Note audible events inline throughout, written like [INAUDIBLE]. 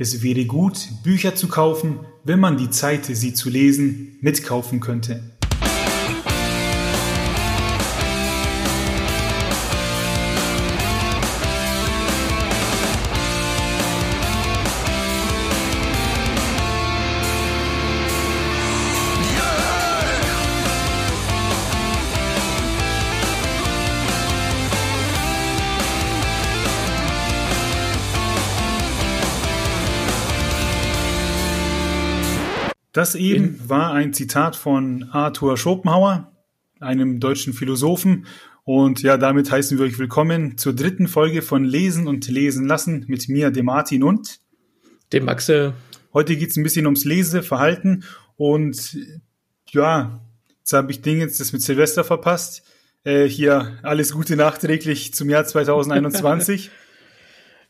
Es wäre gut, Bücher zu kaufen, wenn man die Zeit, sie zu lesen, mitkaufen könnte. Das eben war ein Zitat von Arthur Schopenhauer, einem deutschen Philosophen. Und ja, damit heißen wir euch willkommen zur dritten Folge von Lesen und Lesen lassen mit mir, dem Martin und dem Maxe. Heute geht es ein bisschen ums Leseverhalten und ja, jetzt habe ich Dinge das mit Silvester verpasst. Äh, hier alles Gute nachträglich zum Jahr [LAUGHS] 2021.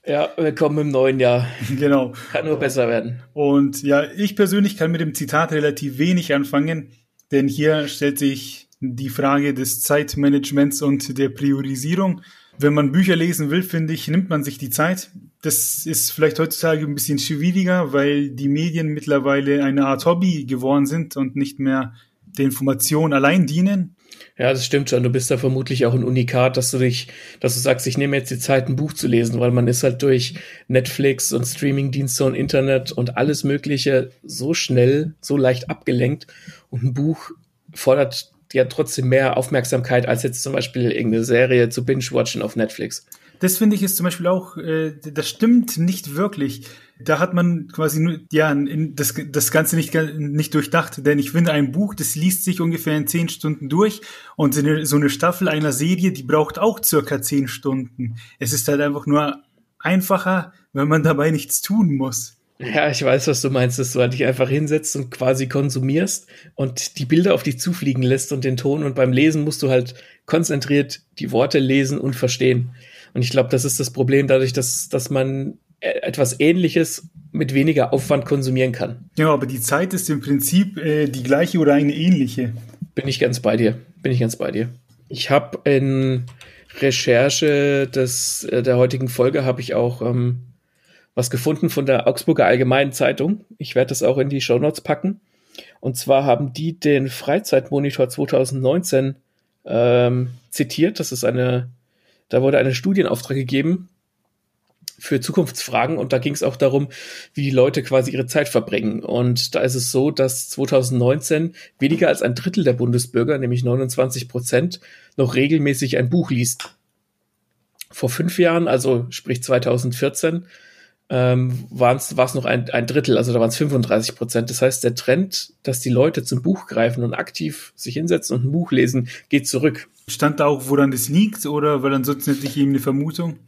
Ja, willkommen im neuen Jahr. Genau. Kann nur besser werden. Und ja, ich persönlich kann mit dem Zitat relativ wenig anfangen, denn hier stellt sich die Frage des Zeitmanagements und der Priorisierung. Wenn man Bücher lesen will, finde ich, nimmt man sich die Zeit. Das ist vielleicht heutzutage ein bisschen schwieriger, weil die Medien mittlerweile eine Art Hobby geworden sind und nicht mehr der Information allein dienen. Ja, das stimmt schon. Du bist da vermutlich auch ein Unikat, dass du dich, dass du sagst, ich nehme jetzt die Zeit, ein Buch zu lesen, weil man ist halt durch Netflix und Streamingdienste und Internet und alles Mögliche so schnell, so leicht abgelenkt. Und ein Buch fordert ja trotzdem mehr Aufmerksamkeit als jetzt zum Beispiel irgendeine Serie zu binge-watchen auf Netflix. Das finde ich ist zum Beispiel auch, äh, das stimmt nicht wirklich. Da hat man quasi nur, ja, das, das Ganze nicht, nicht durchdacht, denn ich finde, ein Buch, das liest sich ungefähr in zehn Stunden durch und so eine, so eine Staffel einer Serie, die braucht auch circa zehn Stunden. Es ist halt einfach nur einfacher, wenn man dabei nichts tun muss. Ja, ich weiß, was du meinst, dass du halt dich einfach hinsetzt und quasi konsumierst und die Bilder auf dich zufliegen lässt und den Ton und beim Lesen musst du halt konzentriert die Worte lesen und verstehen. Und ich glaube, das ist das Problem dadurch, dass, dass man äh, etwas Ähnliches mit weniger Aufwand konsumieren kann. Ja, aber die Zeit ist im Prinzip äh, die gleiche oder eine ähnliche. Bin ich ganz bei dir. Bin ich ganz bei dir. Ich habe in Recherche des, äh, der heutigen Folge habe ich auch ähm, was gefunden von der Augsburger Allgemeinen Zeitung. Ich werde das auch in die Show Notes packen. Und zwar haben die den Freizeitmonitor 2019 ähm, zitiert. Das ist eine, da wurde eine Studienauftrag gegeben für Zukunftsfragen und da ging es auch darum, wie die Leute quasi ihre Zeit verbringen. Und da ist es so, dass 2019 weniger als ein Drittel der Bundesbürger, nämlich 29 Prozent, noch regelmäßig ein Buch liest. Vor fünf Jahren, also sprich 2014, ähm, war es noch ein, ein Drittel, also da waren es 35 Prozent. Das heißt, der Trend, dass die Leute zum Buch greifen und aktiv sich hinsetzen und ein Buch lesen, geht zurück. Stand da auch, woran das liegt, oder weil ansonsten hätte ich eben eine Vermutung?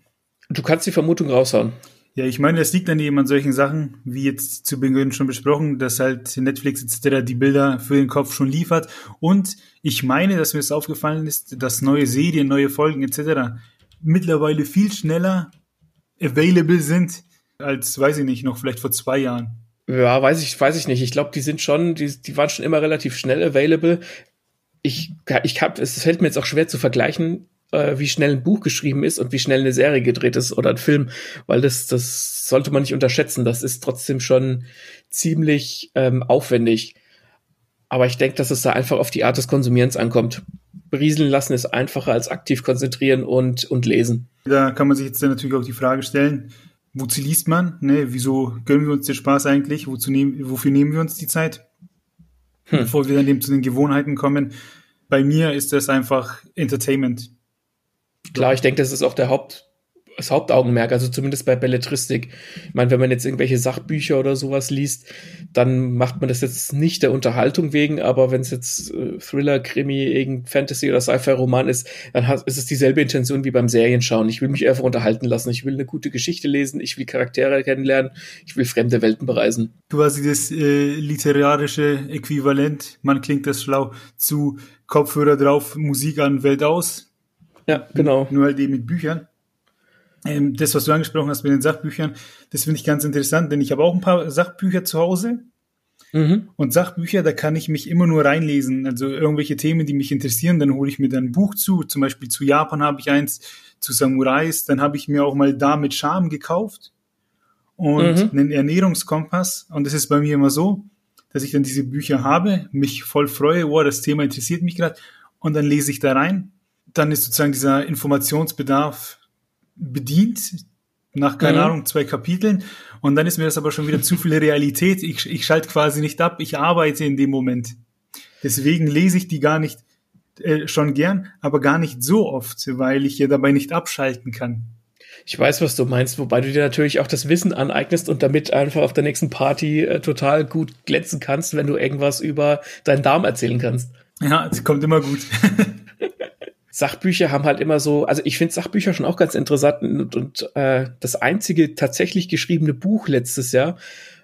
Du kannst die Vermutung raushauen. Ja, ich meine, das liegt dann eben an solchen Sachen, wie jetzt zu Beginn schon besprochen, dass halt Netflix etc. die Bilder für den Kopf schon liefert. Und ich meine, dass mir das aufgefallen ist, dass neue Serien, neue Folgen etc. mittlerweile viel schneller available sind, als, weiß ich nicht, noch vielleicht vor zwei Jahren. Ja, weiß ich, weiß ich nicht. Ich glaube, die sind schon, die, die waren schon immer relativ schnell available. Ich, ich hab, es fällt mir jetzt auch schwer zu vergleichen, äh, wie schnell ein Buch geschrieben ist und wie schnell eine Serie gedreht ist oder ein Film, weil das, das sollte man nicht unterschätzen. Das ist trotzdem schon ziemlich ähm, aufwendig. Aber ich denke, dass es da einfach auf die Art des Konsumierens ankommt. Berieseln lassen ist einfacher als aktiv konzentrieren und, und lesen. Da kann man sich jetzt natürlich auch die Frage stellen, wozu liest man? Ne? Wieso gönnen wir uns den Spaß eigentlich? Wozu nehmen, wofür nehmen wir uns die Zeit? Hm. Bevor wir dann eben zu den Gewohnheiten kommen. Bei mir ist das einfach Entertainment. Klar, ich denke, das ist auch der Haupt, das Hauptaugenmerk, also zumindest bei Belletristik. Ich meine, wenn man jetzt irgendwelche Sachbücher oder sowas liest, dann macht man das jetzt nicht der Unterhaltung wegen, aber wenn es jetzt äh, Thriller, Krimi, irgendein Fantasy- oder Sci-Fi-Roman ist, dann hat, ist es dieselbe Intention wie beim Serienschauen. Ich will mich einfach unterhalten lassen, ich will eine gute Geschichte lesen, ich will Charaktere kennenlernen, ich will fremde Welten bereisen. Quasi das äh, literarische Äquivalent, man klingt das schlau, zu Kopfhörer drauf, Musik an, Welt aus. Ja, genau. Nur halt eben mit Büchern. Ähm, das, was du angesprochen hast mit den Sachbüchern, das finde ich ganz interessant, denn ich habe auch ein paar Sachbücher zu Hause. Mhm. Und Sachbücher, da kann ich mich immer nur reinlesen. Also irgendwelche Themen, die mich interessieren, dann hole ich mir dann ein Buch zu. Zum Beispiel zu Japan habe ich eins, zu Samurais. Dann habe ich mir auch mal da mit Charme gekauft. und mhm. einen Ernährungskompass. Und das ist bei mir immer so, dass ich dann diese Bücher habe, mich voll freue, wow, das Thema interessiert mich gerade, und dann lese ich da rein. Dann ist sozusagen dieser Informationsbedarf bedient, nach, keine mhm. Ahnung, zwei Kapiteln. Und dann ist mir das aber schon wieder zu viel [LAUGHS] Realität. Ich, ich schalte quasi nicht ab, ich arbeite in dem Moment. Deswegen lese ich die gar nicht äh, schon gern, aber gar nicht so oft, weil ich ja dabei nicht abschalten kann. Ich weiß, was du meinst, wobei du dir natürlich auch das Wissen aneignest und damit einfach auf der nächsten Party äh, total gut glänzen kannst, wenn du irgendwas über deinen Darm erzählen kannst. Ja, es kommt immer gut. [LAUGHS] Sachbücher haben halt immer so, also ich finde Sachbücher schon auch ganz interessant und, und äh, das einzige tatsächlich geschriebene Buch letztes Jahr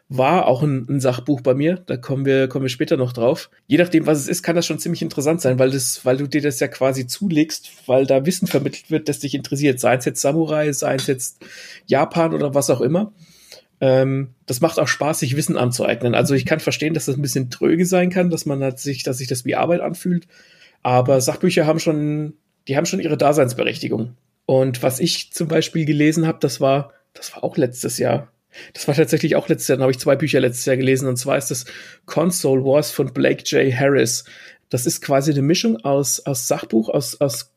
war auch ein, ein, Sachbuch bei mir. Da kommen wir, kommen wir später noch drauf. Je nachdem, was es ist, kann das schon ziemlich interessant sein, weil das, weil du dir das ja quasi zulegst, weil da Wissen vermittelt wird, das dich interessiert. Sei es jetzt Samurai, sei es jetzt Japan oder was auch immer. Ähm, das macht auch Spaß, sich Wissen anzueignen. Also ich kann verstehen, dass das ein bisschen tröge sein kann, dass man halt sich, dass sich das wie Arbeit anfühlt. Aber Sachbücher haben schon, die haben schon ihre Daseinsberechtigung. Und was ich zum Beispiel gelesen habe, das war, das war auch letztes Jahr. Das war tatsächlich auch letztes Jahr, da habe ich zwei Bücher letztes Jahr gelesen, und zwar ist das Console Wars von Blake J. Harris. Das ist quasi eine Mischung aus, aus Sachbuch, aus, aus,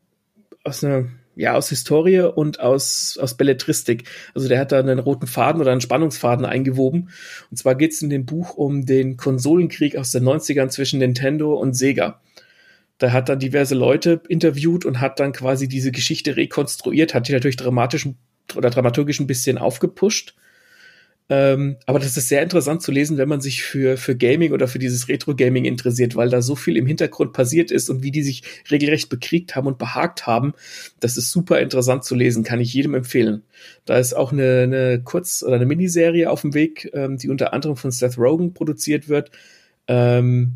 aus einer, ja, aus Historie und aus, aus Belletristik. Also der hat da einen roten Faden oder einen Spannungsfaden eingewoben. Und zwar geht es in dem Buch um den Konsolenkrieg aus den 90ern zwischen Nintendo und Sega. Da hat dann diverse Leute interviewt und hat dann quasi diese Geschichte rekonstruiert, hat die natürlich dramatisch oder dramaturgisch ein bisschen aufgepusht ähm, aber das ist sehr interessant zu lesen, wenn man sich für, für Gaming oder für dieses Retro-Gaming interessiert, weil da so viel im Hintergrund passiert ist und wie die sich regelrecht bekriegt haben und behagt haben. Das ist super interessant zu lesen, kann ich jedem empfehlen. Da ist auch eine, eine Kurz- oder eine Miniserie auf dem Weg, ähm, die unter anderem von Seth Rogen produziert wird. Ähm,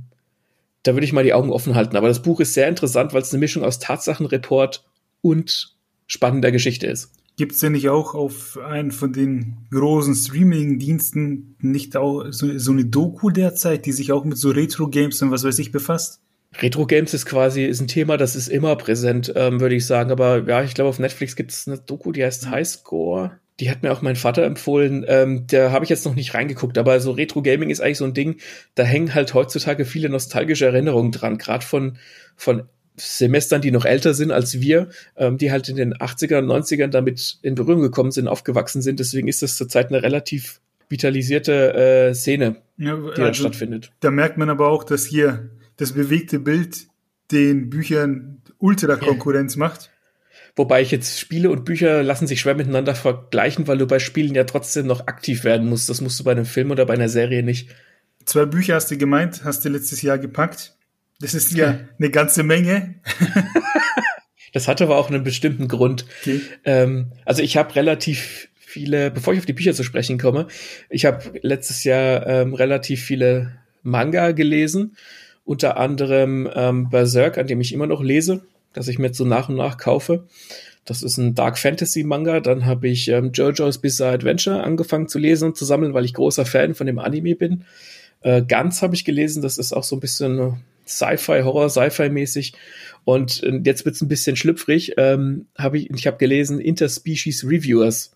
da würde ich mal die Augen offen halten. Aber das Buch ist sehr interessant, weil es eine Mischung aus Tatsachenreport und spannender Geschichte ist. Gibt es denn nicht auch auf einen von den großen Streaming-Diensten nicht auch so, so, eine Doku derzeit, die sich auch mit so Retro-Games und was weiß ich befasst? Retro-Games ist quasi ist ein Thema, das ist immer präsent, ähm, würde ich sagen. Aber ja, ich glaube, auf Netflix gibt es eine Doku, die heißt Highscore. Die hat mir auch mein Vater empfohlen. Ähm, da habe ich jetzt noch nicht reingeguckt, aber so Retro-Gaming ist eigentlich so ein Ding, da hängen halt heutzutage viele nostalgische Erinnerungen dran, gerade von, von Semestern, die noch älter sind als wir, ähm, die halt in den 80ern, 90ern damit in Berührung gekommen sind, aufgewachsen sind. Deswegen ist das zurzeit eine relativ vitalisierte äh, Szene, ja, die also, da stattfindet. Da merkt man aber auch, dass hier das bewegte Bild den Büchern Ultra-Konkurrenz macht. Wobei ich jetzt Spiele und Bücher lassen sich schwer miteinander vergleichen, weil du bei Spielen ja trotzdem noch aktiv werden musst. Das musst du bei einem Film oder bei einer Serie nicht. Zwei Bücher hast du gemeint, hast du letztes Jahr gepackt. Das ist ja eine ganze Menge. das hatte aber auch einen bestimmten Grund. Okay. Ähm, also ich habe relativ viele, bevor ich auf die Bücher zu sprechen komme, ich habe letztes Jahr ähm, relativ viele Manga gelesen, unter anderem ähm, Berserk, an dem ich immer noch lese, dass ich mir jetzt so nach und nach kaufe. Das ist ein Dark Fantasy Manga. Dann habe ich ähm, JoJo's Bizarre Adventure angefangen zu lesen und zu sammeln, weil ich großer Fan von dem Anime bin. Äh, Ganz habe ich gelesen, das ist auch so ein bisschen Sci-Fi, Horror, Sci-Fi-mäßig. Und äh, jetzt wird's ein bisschen schlüpfrig. Ähm, hab ich ich habe gelesen Interspecies Reviewers.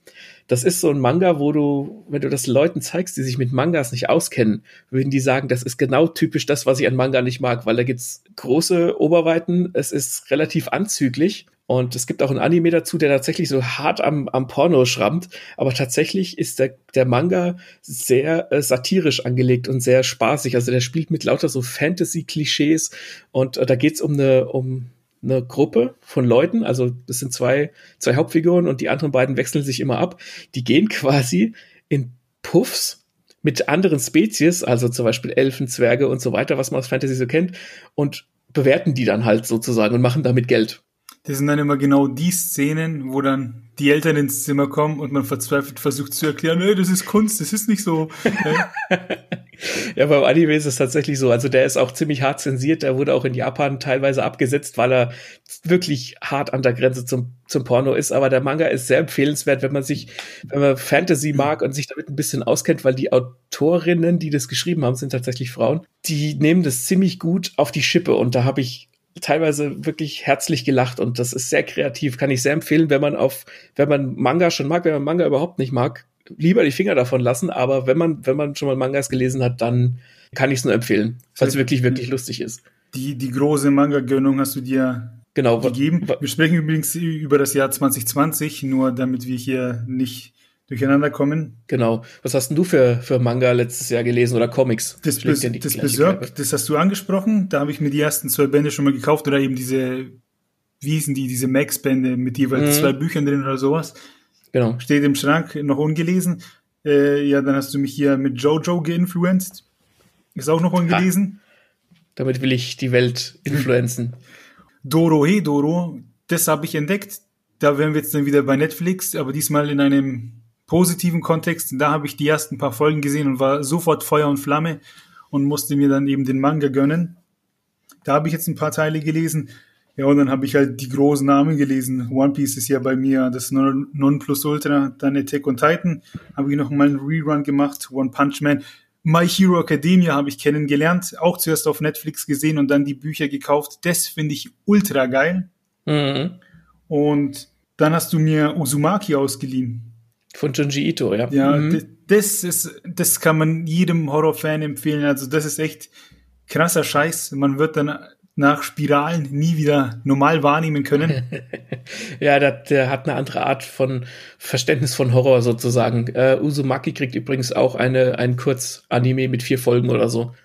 Das ist so ein Manga, wo du, wenn du das Leuten zeigst, die sich mit Mangas nicht auskennen, würden die sagen, das ist genau typisch das, was ich an Manga nicht mag, weil da gibt's große Oberweiten, es ist relativ anzüglich und es gibt auch ein Anime dazu, der tatsächlich so hart am, am Porno schrammt. Aber tatsächlich ist der, der Manga sehr äh, satirisch angelegt und sehr spaßig. Also der spielt mit lauter so Fantasy-Klischees. Und äh, da geht's um eine, um eine Gruppe von Leuten. Also das sind zwei, zwei Hauptfiguren und die anderen beiden wechseln sich immer ab. Die gehen [LAUGHS] quasi in Puffs mit anderen Spezies, also zum Beispiel Elfen, Zwerge und so weiter, was man aus Fantasy so kennt, und bewerten die dann halt sozusagen und machen damit Geld. Das sind dann immer genau die Szenen, wo dann die Eltern ins Zimmer kommen und man verzweifelt versucht zu erklären, nee, das ist Kunst, das ist nicht so. [LAUGHS] ja, beim Anime ist es tatsächlich so. Also der ist auch ziemlich hart zensiert. Der wurde auch in Japan teilweise abgesetzt, weil er wirklich hart an der Grenze zum, zum Porno ist. Aber der Manga ist sehr empfehlenswert, wenn man sich, wenn man Fantasy mag und sich damit ein bisschen auskennt, weil die Autorinnen, die das geschrieben haben, sind tatsächlich Frauen. Die nehmen das ziemlich gut auf die Schippe und da habe ich teilweise wirklich herzlich gelacht und das ist sehr kreativ, kann ich sehr empfehlen, wenn man auf, wenn man Manga schon mag, wenn man Manga überhaupt nicht mag, lieber die Finger davon lassen, aber wenn man, wenn man schon mal Mangas gelesen hat, dann kann ich es nur empfehlen, weil es wirklich, wirklich lustig ist. Die, die große Manga-Gönnung hast du dir genau, gegeben. Wir sprechen übrigens über das Jahr 2020, nur damit wir hier nicht durcheinander kommen. Genau. Was hast denn du für, für Manga letztes Jahr gelesen oder Comics? Das, Bes das Berserk, das hast du angesprochen. Da habe ich mir die ersten zwei Bände schon mal gekauft oder eben diese, wie hießen die, diese Max-Bände mit jeweils mhm. zwei Büchern drin oder sowas. Genau. Steht im Schrank, noch ungelesen. Äh, ja, dann hast du mich hier mit Jojo geinfluenced. Ist auch noch ungelesen. Ha. Damit will ich die Welt influenzen. [LAUGHS] Doro He Doro, das habe ich entdeckt. Da wären wir jetzt dann wieder bei Netflix, aber diesmal in einem positiven Kontext. Da habe ich die ersten paar Folgen gesehen und war sofort Feuer und Flamme und musste mir dann eben den Manga gönnen. Da habe ich jetzt ein paar Teile gelesen. Ja, und dann habe ich halt die großen Namen gelesen. One Piece ist ja bei mir das Nonplusultra. Dann Attack on Titan habe ich noch mal einen Rerun gemacht. One Punch Man. My Hero Academia habe ich kennengelernt. Auch zuerst auf Netflix gesehen und dann die Bücher gekauft. Das finde ich ultra geil. Mhm. Und dann hast du mir Uzumaki ausgeliehen. Von Junji Ito, ja. Ja, mhm. das ist, das kann man jedem Horrorfan empfehlen. Also das ist echt krasser Scheiß. Man wird dann nach Spiralen nie wieder normal wahrnehmen können. [LAUGHS] ja, der, der, hat eine andere Art von Verständnis von Horror sozusagen. Uh, Uzumaki kriegt übrigens auch eine, ein Kurzanime mit vier Folgen oder so.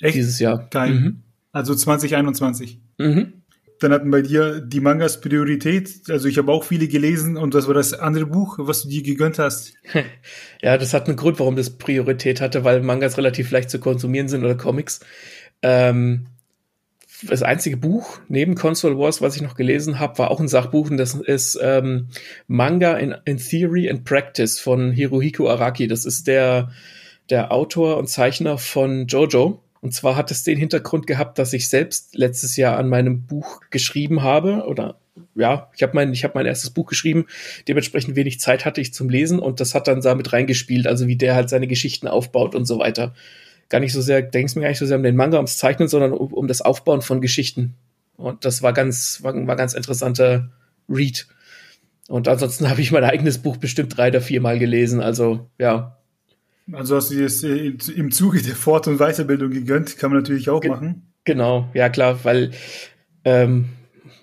Echt? Dieses Jahr. Geil. Mhm. Also 2021. Mhm. Dann hatten bei dir die Mangas Priorität. Also ich habe auch viele gelesen. Und was war das andere Buch, was du dir gegönnt hast? [LAUGHS] ja, das hat einen Grund, warum das Priorität hatte, weil Mangas relativ leicht zu konsumieren sind oder Comics. Ähm, das einzige Buch neben Console Wars, was ich noch gelesen habe, war auch ein Sachbuch und das ist ähm, Manga in, in Theory and Practice von Hirohiko Araki. Das ist der, der Autor und Zeichner von Jojo. Und zwar hat es den Hintergrund gehabt, dass ich selbst letztes Jahr an meinem Buch geschrieben habe oder ja, ich habe mein, ich habe mein erstes Buch geschrieben, dementsprechend wenig Zeit hatte ich zum Lesen und das hat dann damit reingespielt, also wie der halt seine Geschichten aufbaut und so weiter. Gar nicht so sehr, denkst mir gar nicht so sehr um den Manga, ums Zeichnen, sondern um, um das Aufbauen von Geschichten. Und das war ganz, war, war ganz interessanter Read. Und ansonsten [LAUGHS] habe ich mein eigenes Buch bestimmt drei oder viermal gelesen. Also ja, also hast du dir das äh, im Zuge der Fort- und Weiterbildung gegönnt, kann man natürlich auch Ge machen. Genau, ja klar, weil ähm,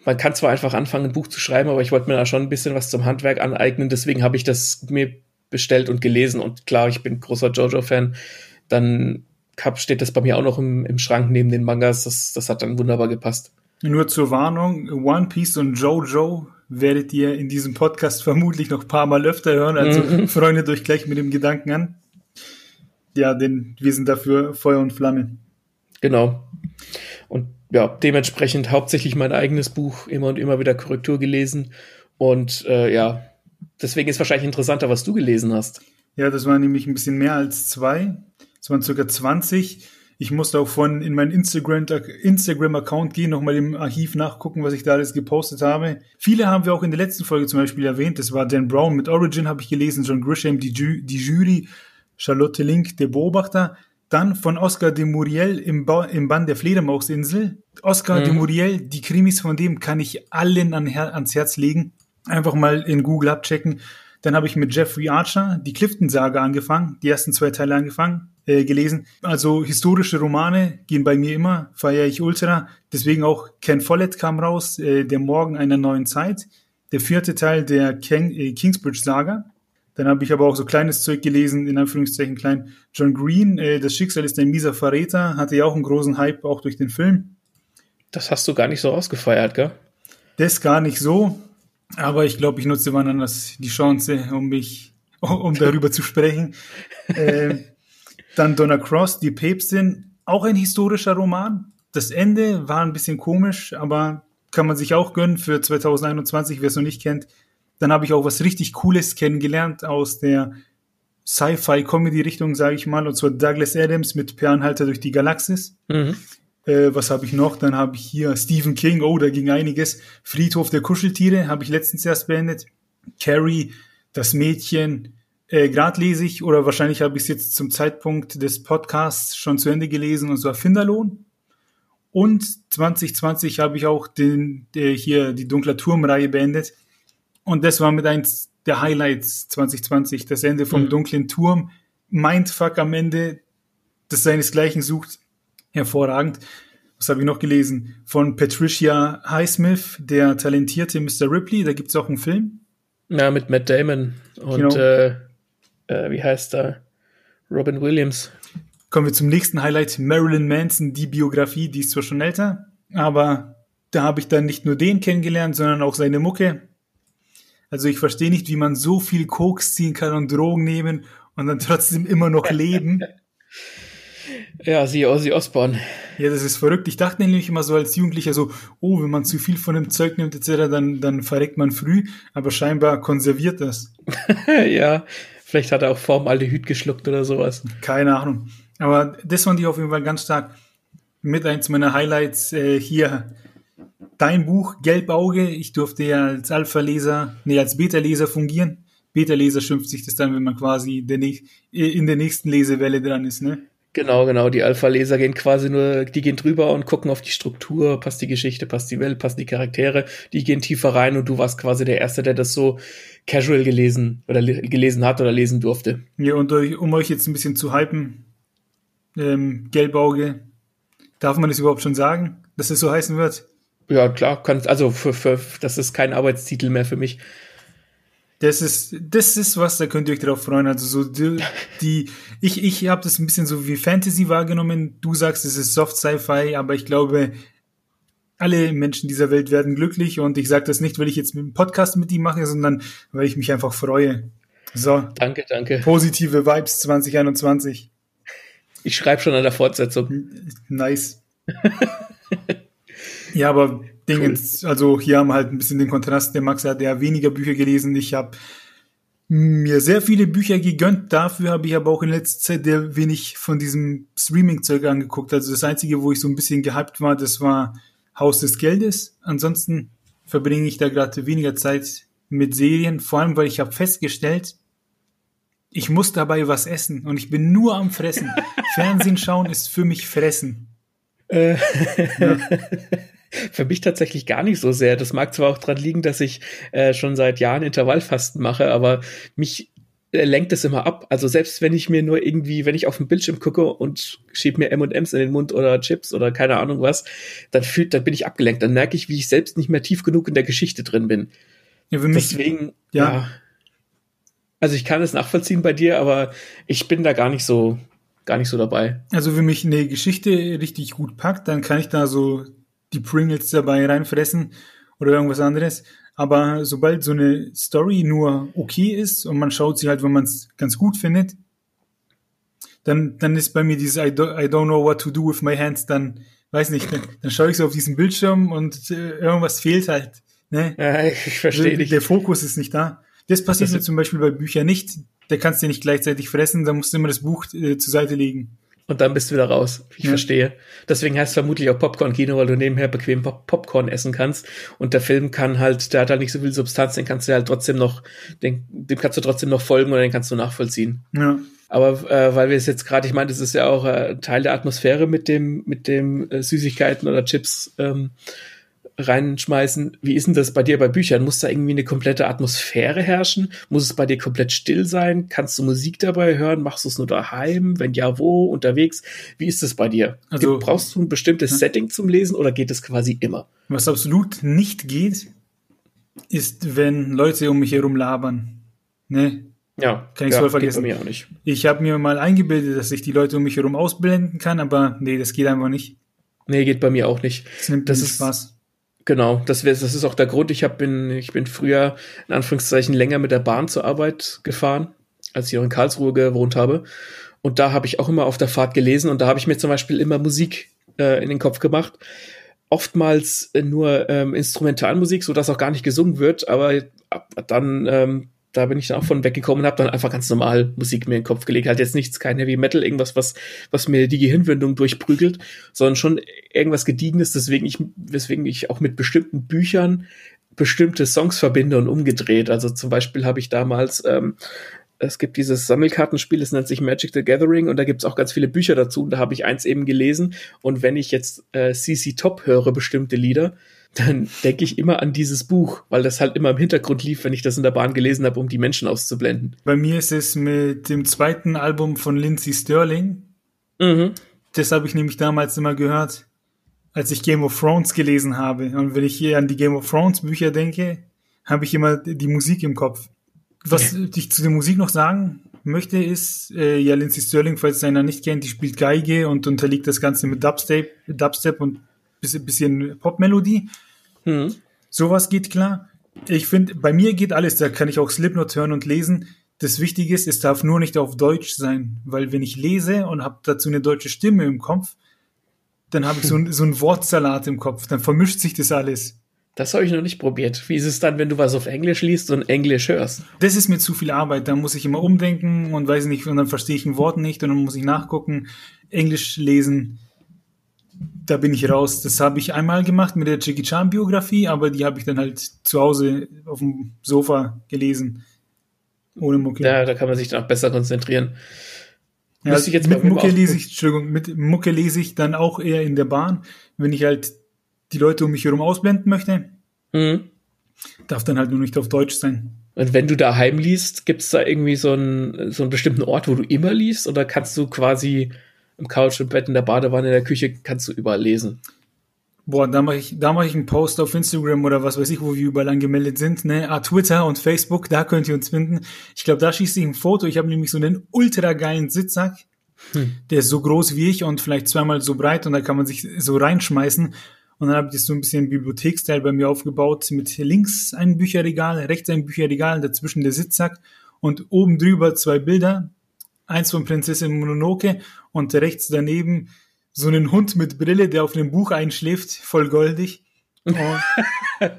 man kann zwar einfach anfangen, ein Buch zu schreiben, aber ich wollte mir da schon ein bisschen was zum Handwerk aneignen, deswegen habe ich das mir bestellt und gelesen und klar, ich bin großer Jojo-Fan, dann steht das bei mir auch noch im, im Schrank neben den Mangas, das, das hat dann wunderbar gepasst. Nur zur Warnung, One Piece und Jojo werdet ihr in diesem Podcast vermutlich noch ein paar Mal öfter hören, also mhm. freundet euch gleich mit dem Gedanken an ja, den, wir sind dafür Feuer und Flamme. Genau. Und ja, dementsprechend hauptsächlich mein eigenes Buch immer und immer wieder Korrektur gelesen. Und äh, ja, deswegen ist wahrscheinlich interessanter, was du gelesen hast. Ja, das waren nämlich ein bisschen mehr als zwei. Es waren circa 20. Ich musste auch von in meinen Instagram-Account Instagram gehen, nochmal im Archiv nachgucken, was ich da alles gepostet habe. Viele haben wir auch in der letzten Folge zum Beispiel erwähnt. Das war Dan Brown mit Origin, habe ich gelesen, John Grisham, die, Ju die Jury Charlotte Link, der Beobachter. Dann von Oscar de Muriel im, ba im Bann der Fledermausinsel. Oscar mhm. de Muriel, die Krimis von dem kann ich allen an Her ans Herz legen. Einfach mal in Google abchecken. Dann habe ich mit Jeffrey Archer die Clifton-Sage angefangen, die ersten zwei Teile angefangen, äh, gelesen. Also historische Romane gehen bei mir immer, feiere ich ultra. Deswegen auch Ken Follett kam raus, äh, der Morgen einer neuen Zeit. Der vierte Teil der Ken äh, Kingsbridge-Saga. Dann habe ich aber auch so kleines Zeug gelesen, in Anführungszeichen klein. John Green, äh, Das Schicksal ist ein mieser Verräter, hatte ja auch einen großen Hype, auch durch den Film. Das hast du gar nicht so ausgefeiert, gell? Das gar nicht so, aber ich glaube, ich nutze wann anders die Chance, um mich, [LAUGHS] um darüber zu sprechen. [LAUGHS] Äh, dann Donna Cross, Die Päpstin, auch ein historischer Roman. Das Ende war ein bisschen komisch, aber kann man sich auch gönnen für 2021, wer es noch nicht kennt. Dann habe ich auch was richtig Cooles kennengelernt aus der Sci-Fi-Comedy-Richtung, sage ich mal, und zwar Douglas Adams mit Per Anhalter durch die Galaxis. Mhm. Äh, was habe ich noch? Dann habe ich hier Stephen King, oh, da ging einiges. Friedhof der Kuscheltiere habe ich letztens erst beendet. Carrie, das Mädchen, äh, ich, oder wahrscheinlich habe ich es jetzt zum Zeitpunkt des Podcasts schon zu Ende gelesen, und zwar Finderlohn. Und 2020 habe ich auch den, der hier die Dunkler Turm-Reihe beendet. Und das war mit eins der Highlights 2020, das Ende vom Mhm. dunklen Turm, Mindfuck am Ende, das seinesgleichen sucht, hervorragend. Was habe ich noch gelesen? Von Patricia Highsmith, der talentierte Mr. Ripley, da gibt es auch einen Film. Ja, mit Matt Damon und Genau. äh, äh, wie heißt er? Robin Williams. Kommen wir zum nächsten Highlight, Marilyn Manson, die Biografie, die ist zwar schon älter, aber da habe ich dann nicht nur den kennengelernt, sondern auch seine Mucke. Also ich verstehe nicht, wie man so viel Koks ziehen kann und Drogen nehmen und dann trotzdem immer noch leben. [LAUGHS] Ja, sie Ozzy Osbourne. Ja, das ist verrückt. Ich dachte nämlich immer so als Jugendlicher so, oh, wenn man zu viel von dem Zeug nimmt etc., dann, dann verreckt man früh, aber scheinbar konserviert das. [LAUGHS] ja, vielleicht hat er auch Formaldehyd geschluckt oder sowas. Keine Ahnung. Aber das fand ich auf jeden Fall ganz stark. Mit eins meiner Highlights äh, hier. Dein Buch Gelbauge. Ich durfte ja als Alpha-Leser, nee, als Beta-Leser fungieren. Beta-Leser schimpft sich das dann, wenn man quasi in der nächsten Lesewelle dran ist, ne? Genau, genau. Die Alpha-Leser gehen quasi nur, die gehen drüber und gucken auf die Struktur, passt die Geschichte, passt die Welt, passen die Charaktere, die gehen tiefer rein und du warst quasi der Erste, der das so casual gelesen oder le gelesen hat oder lesen durfte. Ja, und euch, um euch jetzt ein bisschen zu hypen, ähm, Gelbauge, darf man das überhaupt schon sagen, dass es so heißen wird? Ja, klar, kann, also für, für, das ist kein Arbeitstitel mehr für mich. Das ist, das ist was, da könnt ihr euch drauf freuen. Also so die, die ich, ich habe das ein bisschen so wie Fantasy wahrgenommen. Du sagst, es ist Soft Sci-Fi, aber ich glaube, alle Menschen dieser Welt werden glücklich und ich sage das nicht, weil ich jetzt einen Podcast mit ihm mache, sondern weil ich mich einfach freue. So, Danke, danke. positive Vibes 2021. Ich schreibe schon an der Fortsetzung. Nice. [LAUGHS] ja, aber Dingens, also hier haben wir halt ein bisschen den Kontrast. Der Max hat ja weniger Bücher gelesen. Ich habe mir sehr viele Bücher gegönnt. Dafür habe ich aber auch in letzter Zeit sehr wenig von diesem Streaming-Zeug angeguckt. Also das Einzige, wo ich so ein bisschen gehypt war, das war Haus des Geldes. Ansonsten verbringe ich da gerade weniger Zeit mit Serien, vor allem weil ich habe festgestellt, ich muss dabei was essen und ich bin nur am Fressen. [LAUGHS] Fernsehen schauen ist für mich Fressen. Äh, [LAUGHS] Für mich tatsächlich gar nicht so sehr. Das mag zwar auch dran liegen, dass ich äh, schon seit Jahren Intervallfasten mache, aber mich äh, lenkt es immer ab. Also selbst wenn ich mir nur irgendwie, wenn ich auf den Bildschirm gucke und schieb mir M&M's in den Mund oder Chips oder keine Ahnung was, dann fühlt, dann bin ich abgelenkt. Dann merke ich, wie ich selbst nicht mehr tief genug in der Geschichte drin bin. Ja, für mich, Deswegen, ja. ja. Also ich kann es nachvollziehen bei dir, aber ich bin da gar nicht so, gar nicht so dabei. also wenn mich eine Geschichte richtig gut packt, dann kann ich da so die Pringles dabei reinfressen oder irgendwas anderes. Aber sobald so eine Story nur okay ist und man schaut sie halt, wenn man es ganz gut findet, dann, dann ist bei mir dieses I don't, I don't know what to do with my hands, dann, weiß nicht, dann, dann schaue ich so auf diesen Bildschirm und äh, irgendwas fehlt halt. Ne? Ja, ich verstehe der, dich. der Fokus ist nicht da. Das passiert Das- mir zum Beispiel bei Büchern nicht. Da kannst du nicht gleichzeitig fressen, da musst du immer das Buch äh, zur Seite legen. Und dann bist du wieder raus. Ich Ja. verstehe. Deswegen heißt es vermutlich auch Popcorn-Kino, weil du nebenher bequem Pop Popcorn essen kannst. Und der Film kann halt, der hat halt nicht so viel Substanz, den kannst du halt trotzdem noch, den, dem kannst du trotzdem noch folgen oder den kannst du nachvollziehen. Ja. Aber äh, weil wir es jetzt gerade, ich meine, das ist ja auch äh, Teil der Atmosphäre mit dem, mit dem äh, Süßigkeiten oder Chips ähm, reinschmeißen. Wie ist denn das bei dir bei Büchern? Muss da irgendwie eine komplette Atmosphäre herrschen? Muss es bei dir komplett still sein? Kannst du Musik dabei hören? Machst du es nur daheim? Wenn ja, wo? Unterwegs? Wie ist das bei dir? Also- Gibt- brauchst du ein bestimmtes Ja. Setting zum Lesen oder geht es quasi immer? Was absolut nicht geht, ist, wenn Leute um mich herum labern. Ne? Ja, Kann ich ja, voll geht vergessen. Bei mir auch nicht. Ich habe mir mal eingebildet, dass ich die Leute um mich herum ausblenden kann, aber nee, das geht einfach nicht. Nee, geht bei mir auch nicht. Das nimmt Das ist- Spaß. Genau, das, wär, das ist auch der Grund. Ich hab, bin, ich bin früher in Anführungszeichen länger mit der Bahn zur Arbeit gefahren, als ich noch in Karlsruhe gewohnt habe. Und da habe ich auch immer auf der Fahrt gelesen und da habe ich mir zum Beispiel immer Musik äh, in den Kopf gemacht. Oftmals äh, nur ähm, Instrumentalmusik, so dass auch gar nicht gesungen wird, aber ab, dann ähm, da bin ich dann auch von weggekommen und habe dann einfach ganz normal Musik mir in den Kopf gelegt. Halt jetzt nichts, kein Heavy Metal, irgendwas, was, was mir die Gehirnwindung durchprügelt, sondern schon irgendwas Gediegenes, deswegen ich, weswegen ich auch mit bestimmten Büchern bestimmte Songs verbinde und umgedreht. Also zum Beispiel habe ich damals, ähm, es gibt dieses Sammelkartenspiel, es nennt sich Magic the Gathering und da gibt es auch ganz viele Bücher dazu und da habe ich eins eben gelesen und wenn ich jetzt äh, CC Top höre, bestimmte Lieder, dann denke ich immer an dieses Buch, weil das halt immer im Hintergrund lief, wenn ich das in der Bahn gelesen habe, um die Menschen auszublenden. Bei mir ist es mit dem zweiten Album von Lindsay Sterling. Mhm. Das habe ich nämlich damals immer gehört, als ich Game of Thrones gelesen habe. Und wenn ich hier an die Game of Thrones Bücher denke, habe ich immer die Musik im Kopf. Was ich zu der Musik noch sagen möchte, ist, äh, ja, Lindsay Sterling, falls es einer nicht kennt, die spielt Geige und unterliegt das Ganze mit Dubstep, Dubstep und bisschen, bisschen Popmelodie. Mhm. Sowas geht klar. Ich finde, bei mir geht alles, da kann ich auch Slipknot hören und lesen. Das Wichtige ist, es darf nur nicht auf Deutsch sein, weil wenn ich lese und habe dazu eine deutsche Stimme im Kopf, dann habe ich so, ein, so einen Wortsalat im Kopf, dann vermischt sich das alles. Das habe ich noch nicht probiert. Wie ist es dann, wenn du was auf Englisch liest und Englisch hörst? Das ist mir zu viel Arbeit. Da muss ich immer umdenken und weiß nicht, und dann verstehe ich ein Wort nicht und dann muss ich nachgucken. Englisch lesen da bin ich raus. Das habe ich einmal gemacht mit der Jackie Chan Biografie, aber die habe ich dann halt zu Hause auf dem Sofa gelesen. Ohne Mucke. Ja, da kann man sich dann auch besser konzentrieren. Ja, ich jetzt mit Mucke lese ich, Entschuldigung, mit Mucke lese ich dann auch eher in der Bahn, wenn ich halt die Leute um mich herum ausblenden möchte. Mhm. Darf dann halt nur nicht auf Deutsch sein. Und wenn du daheim liest, gibt es da irgendwie so einen, so einen bestimmten Ort, wo du immer liest? Oder kannst du quasi im Couch, im Bett, in der Badewanne, in der Küche, kannst du überall lesen. Boah, da mache ich, da mache ich einen Post auf Instagram oder was weiß ich, wo wir überall angemeldet sind, ne? Ah, Twitter und Facebook, da könnt ihr uns finden. Ich glaube, da schieße ich ein Foto. Ich habe nämlich so einen ultra geilen Sitzsack. Hm. Der ist so groß wie ich und vielleicht zweimal so breit und da kann man sich so reinschmeißen. Und dann habe ich das so ein bisschen Bibliotheksteil bei mir aufgebaut mit links ein Bücherregal, rechts ein Bücherregal, dazwischen der Sitzsack und oben drüber zwei Bilder eins von Prinzessin Mononoke und rechts daneben so einen Hund mit Brille, der auf einem Buch einschläft, voll goldig. [LAUGHS] Und,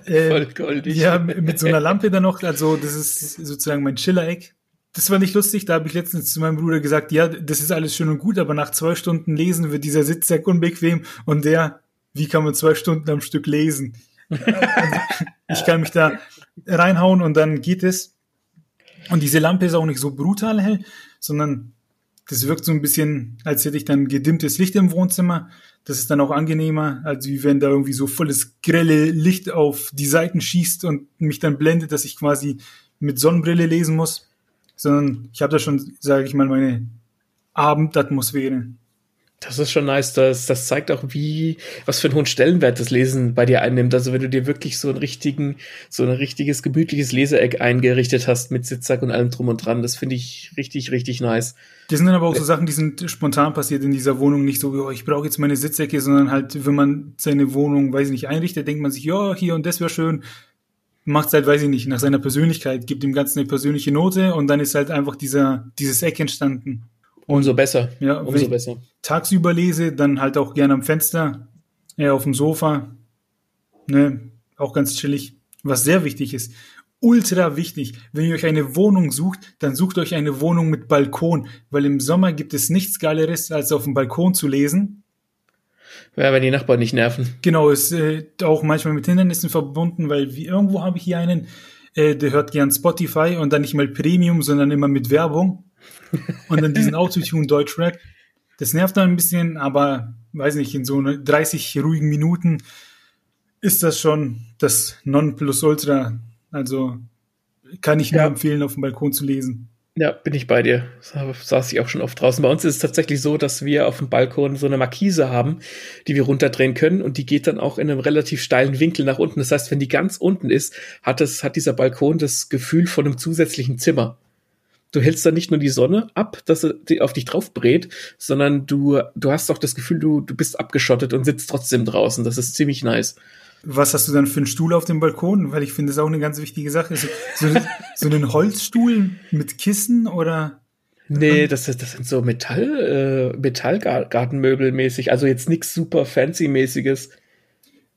äh, voll goldig. Ja, mit so einer Lampe dann noch, also das ist sozusagen mein Chiller-Eck. Das war nicht lustig, da habe ich letztens zu meinem Bruder gesagt, ja, das ist alles schön und gut, aber nach zwei Stunden lesen wird dieser Sitzsack unbequem und der, wie kann man zwei Stunden am Stück lesen? [LAUGHS] ich kann mich da reinhauen und dann geht es. Und diese Lampe ist auch nicht so brutal hell, sondern das wirkt so ein bisschen, als hätte ich dann gedimmtes Licht im Wohnzimmer. Das ist dann auch angenehmer, als wie wenn da irgendwie so volles grelle Licht auf die Seiten schießt und mich dann blendet, dass ich quasi mit Sonnenbrille lesen muss. Sondern ich habe da schon, sage ich mal, meine Abendatmosphäre. Das ist schon nice. Das, das zeigt auch, wie, was für einen hohen Stellenwert das Lesen bei dir einnimmt. Also wenn du dir wirklich so einen richtigen, so ein richtiges, gemütliches Leseeck eingerichtet hast mit Sitzsack und allem drum und dran, das finde ich richtig, richtig nice. Das sind dann aber auch so Sachen, die sind spontan passiert in dieser Wohnung. Nicht so, oh, ich brauche jetzt meine Sitzecke, sondern halt, wenn man seine Wohnung, weiß ich nicht, einrichtet, denkt man sich, ja, hier und das wäre schön. Macht halt, weiß ich nicht, nach seiner Persönlichkeit, gibt dem Ganzen eine persönliche Note und dann ist halt einfach dieser, dieses Eck entstanden. Umso besser. Ja, umso besser. Tagsüber lese, dann halt auch gerne am Fenster, eher auf dem Sofa. Ne, auch ganz chillig. Was sehr wichtig ist. Ultra wichtig. Wenn ihr euch eine Wohnung sucht, dann sucht euch eine Wohnung mit Balkon, weil im Sommer gibt es nichts Geileres, als auf dem Balkon zu lesen. Ja, wenn die Nachbarn nicht nerven. Genau, ist äh, auch manchmal mit Hindernissen verbunden, weil wie, irgendwo habe ich hier einen, äh, der hört gern Spotify und dann nicht mal Premium, sondern immer mit Werbung und dann diesen Autotune Deutschrap. Das nervt dann ein bisschen, aber weiß nicht, in so 30 ruhigen Minuten ist das schon das Nonplusultra. Also kann ich nur ja. empfehlen, auf dem Balkon zu lesen. Ja, bin ich bei dir. Da saß ich auch schon oft draußen. Bei uns ist es tatsächlich so, dass wir auf dem Balkon so eine Markise haben, die wir runterdrehen können und die geht dann auch in einem relativ steilen Winkel nach unten. Das heißt, wenn die ganz unten ist, hat es, hat dieser Balkon das Gefühl von einem zusätzlichen Zimmer du hältst da nicht nur die Sonne ab, dass sie auf dich drauf brät, sondern du, du hast auch das Gefühl, du, du bist abgeschottet und sitzt trotzdem draußen. Das ist ziemlich nice. Was hast du dann für einen Stuhl auf dem Balkon? Weil ich finde, das ist auch eine ganz wichtige Sache. So, so, so einen Holzstuhl mit Kissen oder? Nee, das, das sind so Metall, äh, Metallgartenmöbel mäßig. Also jetzt nichts super fancy mäßiges.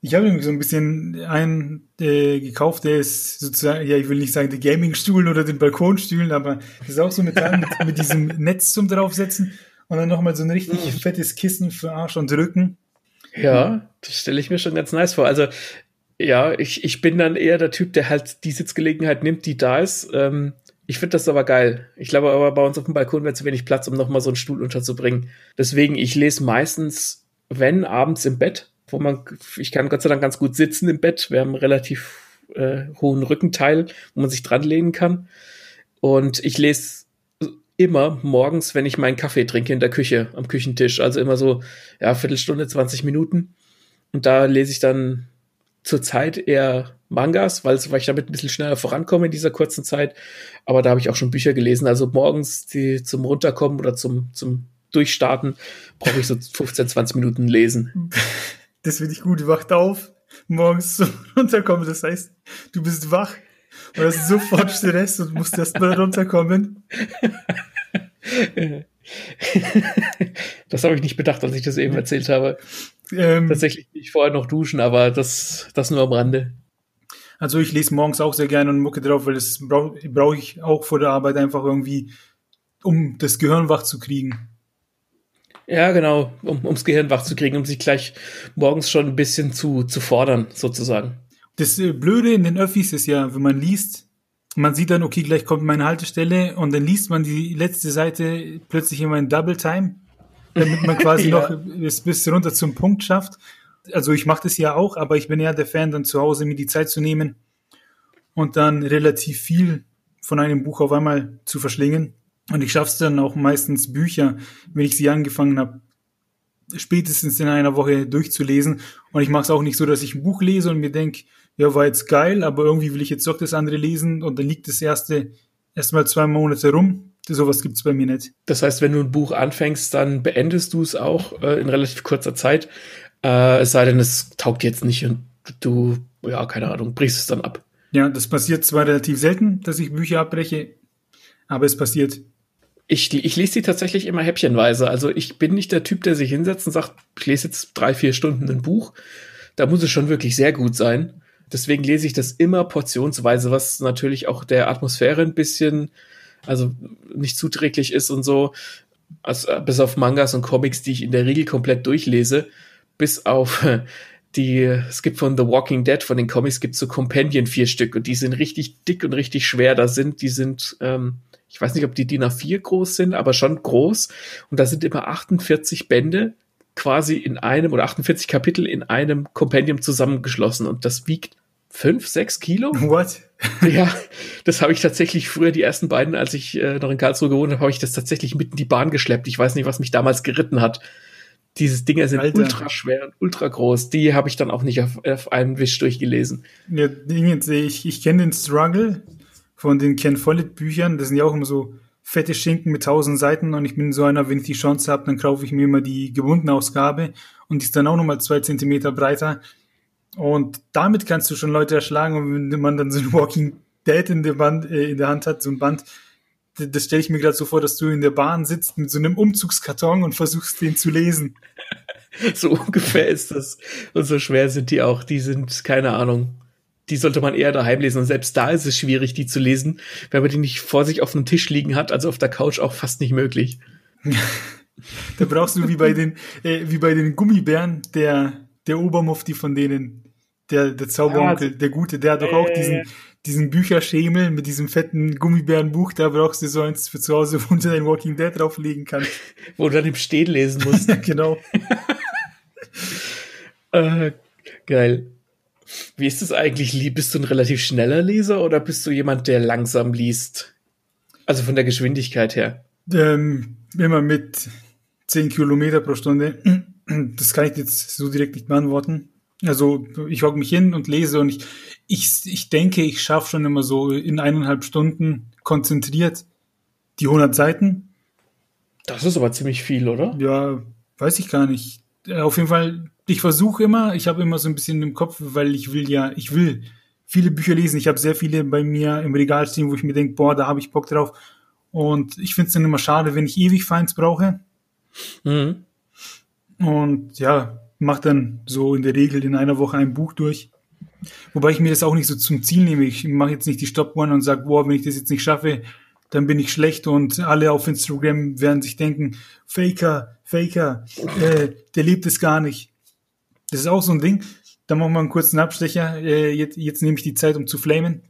Ich habe nämlich so ein bisschen einen äh, gekauft, der ist sozusagen, ja, ich will nicht sagen der Gaming-Stuhl oder den Balkonstühlen, aber das ist auch so Metall mit, mit diesem [LAUGHS] Netz zum draufsetzen und dann nochmal so ein richtig mhm. fettes Kissen für Arsch und Rücken. Ja, das stelle ich mir schon ganz nice vor. Also, ja, ich, ich bin dann eher der Typ, der halt die Sitzgelegenheit nimmt, die da ist. Ähm, ich finde das aber geil. Ich glaube aber, bei uns auf dem Balkon wäre zu wenig Platz, um nochmal so einen Stuhl unterzubringen. Deswegen, ich lese meistens, wenn, abends im Bett wo man, ich kann Gott sei Dank ganz gut sitzen im Bett. Wir haben einen relativ äh, hohen Rückenteil, wo man sich dran lehnen kann. Und ich lese immer morgens, wenn ich meinen Kaffee trinke in der Küche, am Küchentisch. Also immer so, ja, Viertelstunde, 20 Minuten. Und da lese ich dann zur Zeit eher Mangas, weil, weil ich damit ein bisschen schneller vorankomme in dieser kurzen Zeit. Aber da habe ich auch schon Bücher gelesen. Also morgens die zum Runterkommen oder zum, zum Durchstarten brauche ich so 15, 20 Minuten lesen. [LAUGHS] Das finde ich gut. Wacht auf, morgens zum [LAUGHS] Runterkommen. Das heißt, du bist wach und hast sofort Stress und musst erst mal runterkommen. das habe ich nicht bedacht, als ich das eben erzählt habe. Ähm, Tatsächlich nicht vorher noch duschen, aber das, das nur am Rande. Also ich lese morgens auch sehr gerne und mucke drauf, weil das brauche brauch ich auch vor der Arbeit einfach irgendwie, um das Gehirn wach zu kriegen. Ja, genau, um, ums Gehirn wach zu kriegen, um sich gleich morgens schon ein bisschen zu, zu fordern, sozusagen. Das äh, Blöde in den Öffis ist ja, wenn man liest, man sieht dann, okay, gleich kommt meine Haltestelle und dann liest man die letzte Seite plötzlich immer in Double Time, damit man quasi [LAUGHS] ja. noch es bis runter zum Punkt schafft. Also ich mache das ja auch, aber ich bin eher der Fan, dann zu Hause mir die Zeit zu nehmen und dann relativ viel von einem Buch auf einmal zu verschlingen. Und ich schaffe es dann auch meistens Bücher, wenn ich sie angefangen habe, spätestens in einer Woche durchzulesen. Und ich mache es auch nicht so, dass ich ein Buch lese und mir denke, ja, war jetzt geil, aber irgendwie will ich jetzt doch das andere lesen und dann liegt das erste erstmal zwei Monate rum. Sowas gibt's bei mir nicht. Das heißt, wenn du ein Buch anfängst, dann beendest du es auch äh, in relativ kurzer Zeit. Äh, es sei denn, es taugt jetzt nicht und du, ja, keine Ahnung, brichst es dann ab. Ja, das passiert zwar relativ selten, dass ich Bücher abbreche, aber es passiert. Ich, ich lese sie tatsächlich immer häppchenweise. Also ich bin nicht der Typ, der sich hinsetzt und sagt, ich lese jetzt drei, vier Stunden ein Buch. Da muss es schon wirklich sehr gut sein. Deswegen lese ich das immer portionsweise, was natürlich auch der Atmosphäre ein bisschen, also nicht zuträglich ist und so. Also, bis auf Mangas und Comics, die ich in der Regel komplett durchlese, bis auf [LAUGHS] die, es gibt von The Walking Dead, von den Comics gibt es so Companion vier Stück und die sind richtig dick und richtig schwer. Da sind, die sind, ähm, ich weiß nicht, ob die DIN A4 groß sind, aber schon groß. Und da sind immer 48 Bände quasi in einem oder 48 Kapitel in einem Kompendium zusammengeschlossen und das wiegt fünf, sechs Kilo. [LAUGHS] What? ja, das habe ich tatsächlich früher, die ersten beiden, als ich äh, noch in Karlsruhe gewohnt habe, habe ich das tatsächlich mitten in die Bahn geschleppt. Ich weiß nicht, was mich damals geritten hat. Dieses Dinger sind Alter. ultra schwer und ultra groß. Die habe ich dann auch nicht auf, auf einen Wisch durchgelesen. Ja, ich, ich kenne den Struggle von den Ken Follett Büchern. Das sind ja auch immer so fette Schinken mit tausend Seiten und ich bin so einer, wenn ich die Chance habe, dann kaufe ich mir immer die gebundene Ausgabe und die ist dann auch nochmal zwei Zentimeter breiter. Und damit kannst du schon Leute erschlagen und wenn man dann so ein Walking Dead in der, Band, äh, in der Hand hat, so ein Band, das stelle ich mir gerade so vor, dass du in der Bahn sitzt mit so einem Umzugskarton und versuchst, den zu lesen. [LAUGHS] so ungefähr ist das. Und so schwer sind die auch. Die sind, keine Ahnung, die sollte man eher daheim lesen. Und selbst da ist es schwierig, die zu lesen, wenn man die nicht vor sich auf einem Tisch liegen hat, also auf der Couch auch fast nicht möglich. [LAUGHS] da brauchst du wie bei den, äh, wie bei den Gummibären, der, der Obermufti von denen, der, der Zauberonkel, der Gute, der hat doch auch diesen, diesen Bücherschemel mit diesem fetten Gummibärenbuch, da brauchst du so eins für zu Hause, wo du dein Walking Dead drauflegen kannst. [LAUGHS] wo du dann im Stehen lesen musst. [LAUGHS] genau. äh, geil. Wie ist es eigentlich? Bist du ein relativ schneller Leser oder bist du jemand, der langsam liest? Also von der Geschwindigkeit her. Ähm, immer mit 10 Kilometer pro Stunde. [CLEARS THROAT] Das kann ich jetzt so direkt nicht beantworten. Also ich hocke mich hin und lese und ich, ich, ich denke, ich schaffe schon immer so in eineinhalb Stunden konzentriert die 100 Seiten. Das ist aber ziemlich viel, oder? Ja, weiß ich gar nicht. Auf jeden Fall ich versuche immer, ich habe immer so ein bisschen im Kopf, weil ich will ja, ich will viele Bücher lesen. Ich habe sehr viele bei mir im Regal stehen, wo ich mir denke, boah, da habe ich Bock drauf. Und ich finde es dann immer schade, wenn ich ewig Feins brauche. Mhm. Und ja, mache dann so in der Regel in einer Woche ein Buch durch. Wobei ich mir das auch nicht so zum Ziel nehme. Ich mache jetzt nicht die Stop-One und sage, boah, wenn ich das jetzt nicht schaffe, dann bin ich schlecht und alle auf Instagram werden sich denken, Faker, Faker, äh, der liebt es gar nicht. Das ist auch so ein Ding. Da machen wir einen kurzen Abstecher. Äh, jetzt, jetzt nehme ich die Zeit, um zu flamen.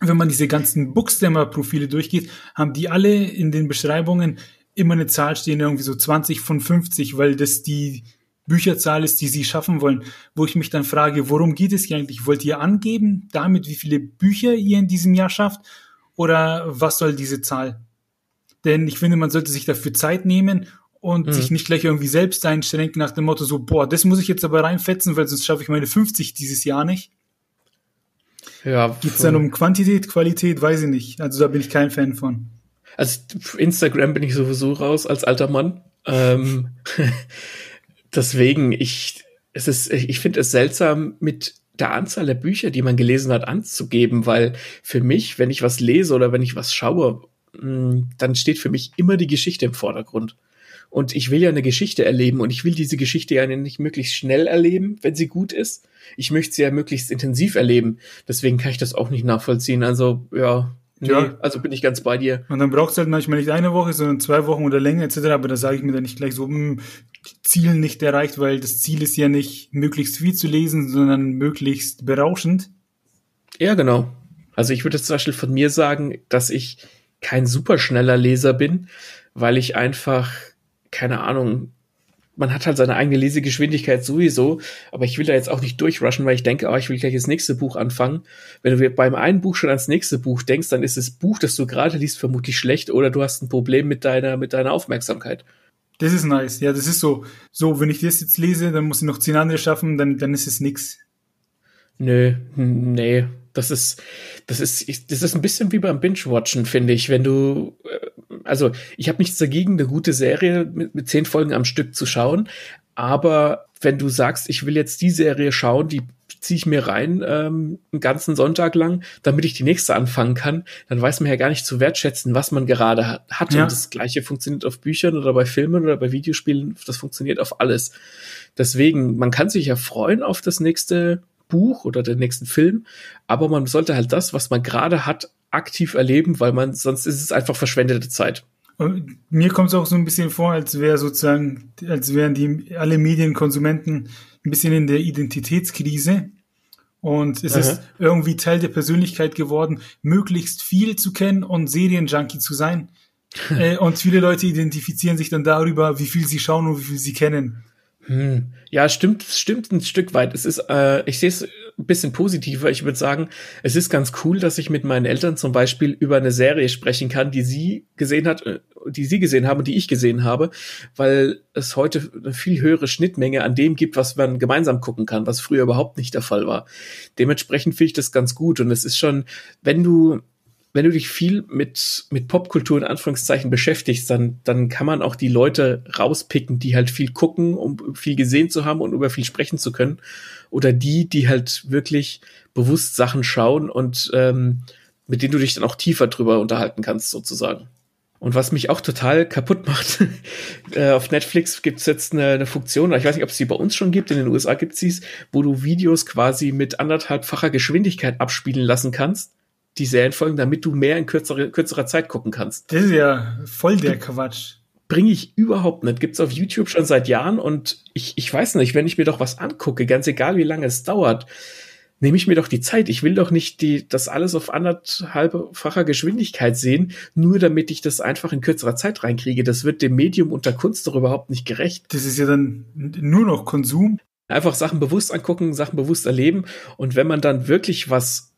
Wenn man diese ganzen Bookstammer-Profile durchgeht, haben die alle in den Beschreibungen immer eine Zahl stehen, irgendwie so 20 von 50, weil das die, Bücherzahl ist, die sie schaffen wollen, wo ich mich dann frage, worum geht es hier eigentlich? Wollt ihr angeben damit, wie viele Bücher ihr in diesem Jahr schafft? Oder was soll diese Zahl? Denn ich finde, man sollte sich dafür Zeit nehmen und mhm. sich nicht gleich irgendwie selbst einschränken nach dem Motto so, boah, das muss ich jetzt aber reinfetzen, weil sonst schaffe ich meine 50 dieses Jahr nicht. Ja. Geht's dann um Quantität, Qualität, weiß ich nicht. Also da bin ich kein Fan von. Also Instagram bin ich sowieso raus als alter Mann. Ähm, [LAUGHS] deswegen, ich, es ist, ich finde es seltsam, mit der Anzahl der Bücher, die man gelesen hat, anzugeben, weil für mich, wenn ich was lese oder wenn ich was schaue, mm, dann steht für mich immer die Geschichte im Vordergrund. Und ich will ja eine Geschichte erleben und ich will diese Geschichte ja nicht möglichst schnell erleben, wenn sie gut ist. Ich möchte sie ja möglichst intensiv erleben. Deswegen kann ich das auch nicht nachvollziehen. Also, ja, Nee, ja. also bin ich ganz bei dir. Und dann braucht es halt manchmal nicht eine Woche, sondern zwei Wochen oder länger etc. Aber da sage ich mir dann nicht gleich so, mh, hm, Ziel nicht erreicht, weil das Ziel ist ja nicht möglichst viel zu lesen, sondern möglichst berauschend. Ja, genau. Also ich würde zum Beispiel von mir sagen, dass ich kein superschneller Leser bin, weil ich einfach, keine Ahnung, man hat halt seine eigene Lesegeschwindigkeit sowieso, aber ich will da jetzt auch nicht durchrushen, weil ich denke, oh, ich will gleich das nächste Buch anfangen. Wenn du beim einen Buch schon ans nächste Buch denkst, dann ist das Buch, das du gerade liest, vermutlich schlecht oder du hast ein Problem mit deiner, mit deiner Aufmerksamkeit. Das ist nice. Ja, das ist so, so, wenn ich das jetzt lese, dann muss ich noch zehn andere schaffen, dann, dann ist es nix. Nö, nee. Das ist, das ist, das ist ein bisschen wie beim Binge-Watchen, finde ich. Wenn du, äh, also ich habe nichts dagegen, eine gute Serie mit, mit zehn Folgen am Stück zu schauen, aber wenn du sagst, ich will jetzt die Serie schauen, die ziehe ich mir rein ähm, einen ganzen Sonntag lang, damit ich die nächste anfangen kann, dann weiß man ja gar nicht zu wertschätzen, was man gerade hat. Ja. Und das gleiche funktioniert auf Büchern oder bei Filmen oder bei Videospielen, das funktioniert auf alles. Deswegen, man kann sich ja freuen auf das nächste Buch oder den nächsten Film, aber man sollte halt das, was man gerade hat, aktiv erleben, weil man sonst ist es einfach verschwendete Zeit. Und mir kommt es auch so ein bisschen vor, als wäre sozusagen, als wären die alle Medienkonsumenten ein bisschen in der Identitätskrise. Und es Aha. ist irgendwie Teil der Persönlichkeit geworden, möglichst viel zu kennen und Serienjunkie zu sein. [LAUGHS] äh, und viele Leute identifizieren sich dann darüber, wie viel sie schauen und wie viel sie kennen. Hm. Ja, stimmt, stimmt ein Stück weit. Es ist, äh, ich sehe es ein bisschen positiver. Ich würde sagen, es ist ganz cool, dass ich mit meinen Eltern zum Beispiel über eine Serie sprechen kann, die sie gesehen hat, äh, die sie gesehen haben und die ich gesehen habe, weil es heute eine viel höhere Schnittmenge an dem gibt, was man gemeinsam gucken kann, was früher überhaupt nicht der Fall war. Dementsprechend finde ich das ganz gut und es ist schon, wenn du wenn du dich viel mit, mit Popkultur in Anführungszeichen beschäftigst, dann, dann kann man auch die Leute rauspicken, die halt viel gucken, um viel gesehen zu haben und über viel sprechen zu können. Oder die, die halt wirklich bewusst Sachen schauen und ähm, mit denen du dich dann auch tiefer drüber unterhalten kannst, sozusagen. Und was mich auch total kaputt macht, [LAUGHS] äh, auf Netflix gibt es jetzt eine, eine Funktion, ich weiß nicht, ob es die bei uns schon gibt, in den USA gibt es dies, wo du Videos quasi mit anderthalbfacher Geschwindigkeit abspielen lassen kannst die Serienfolgen, damit du mehr in kürzere, kürzerer Zeit gucken kannst. Das ist ja voll der Quatsch. Bringe ich überhaupt nicht. Gibt's auf YouTube schon seit Jahren und ich, ich weiß nicht, wenn ich mir doch was angucke, ganz egal wie lange es dauert, nehme ich mir doch die Zeit. Ich will doch nicht die, das alles auf anderthalbfacher Geschwindigkeit sehen, nur damit ich das einfach in kürzerer Zeit reinkriege. Das wird dem Medium unter Kunst doch überhaupt nicht gerecht. Das ist ja dann nur noch Konsum. Einfach Sachen bewusst angucken, Sachen bewusst erleben. Und wenn man dann wirklich was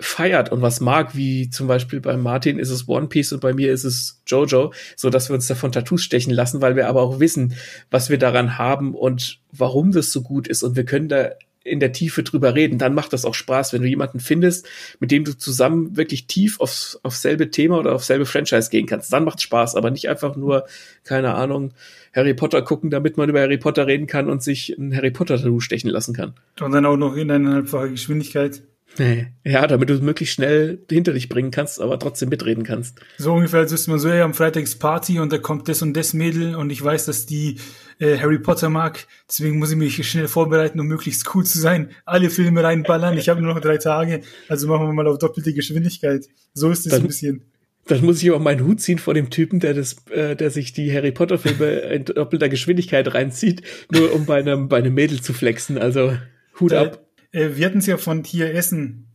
feiert und was mag, wie zum Beispiel bei Martin ist es One Piece und bei mir ist es Jojo, so dass wir uns davon Tattoos stechen lassen, weil wir aber auch wissen, was wir daran haben und warum das so gut ist und wir können da in der Tiefe drüber reden, dann macht das auch Spaß, wenn du jemanden findest, mit dem du zusammen wirklich tief aufs, aufs selbe Thema oder aufs selbe Franchise gehen kannst. Dann macht Spaß, aber nicht einfach nur, keine Ahnung, Harry Potter gucken, damit man über Harry Potter reden kann und sich ein Harry Potter Tattoo stechen lassen kann. Und dann auch noch in eineinhalbfacher Geschwindigkeit. Nee. Ja, damit du es möglichst schnell hinter dich bringen kannst, aber trotzdem mitreden kannst. So ungefähr, als wüsste man so, ja, am Freitag ist Party und da kommt das und das Mädel und ich weiß, dass die äh, Harry Potter mag, deswegen muss ich mich schnell vorbereiten, um möglichst cool zu sein. Alle Filme reinballern, ich habe nur noch drei Tage, also machen wir mal auf doppelte Geschwindigkeit. So ist es ein bisschen. Dann muss ich aber meinen Hut ziehen vor dem Typen, der das, äh, der sich die Harry Potter Filme [LAUGHS] in doppelter Geschwindigkeit reinzieht, nur um bei einem, bei einem Mädel zu flexen. Also Hut da, ab. Äh, wir hatten es ja von Tier Essen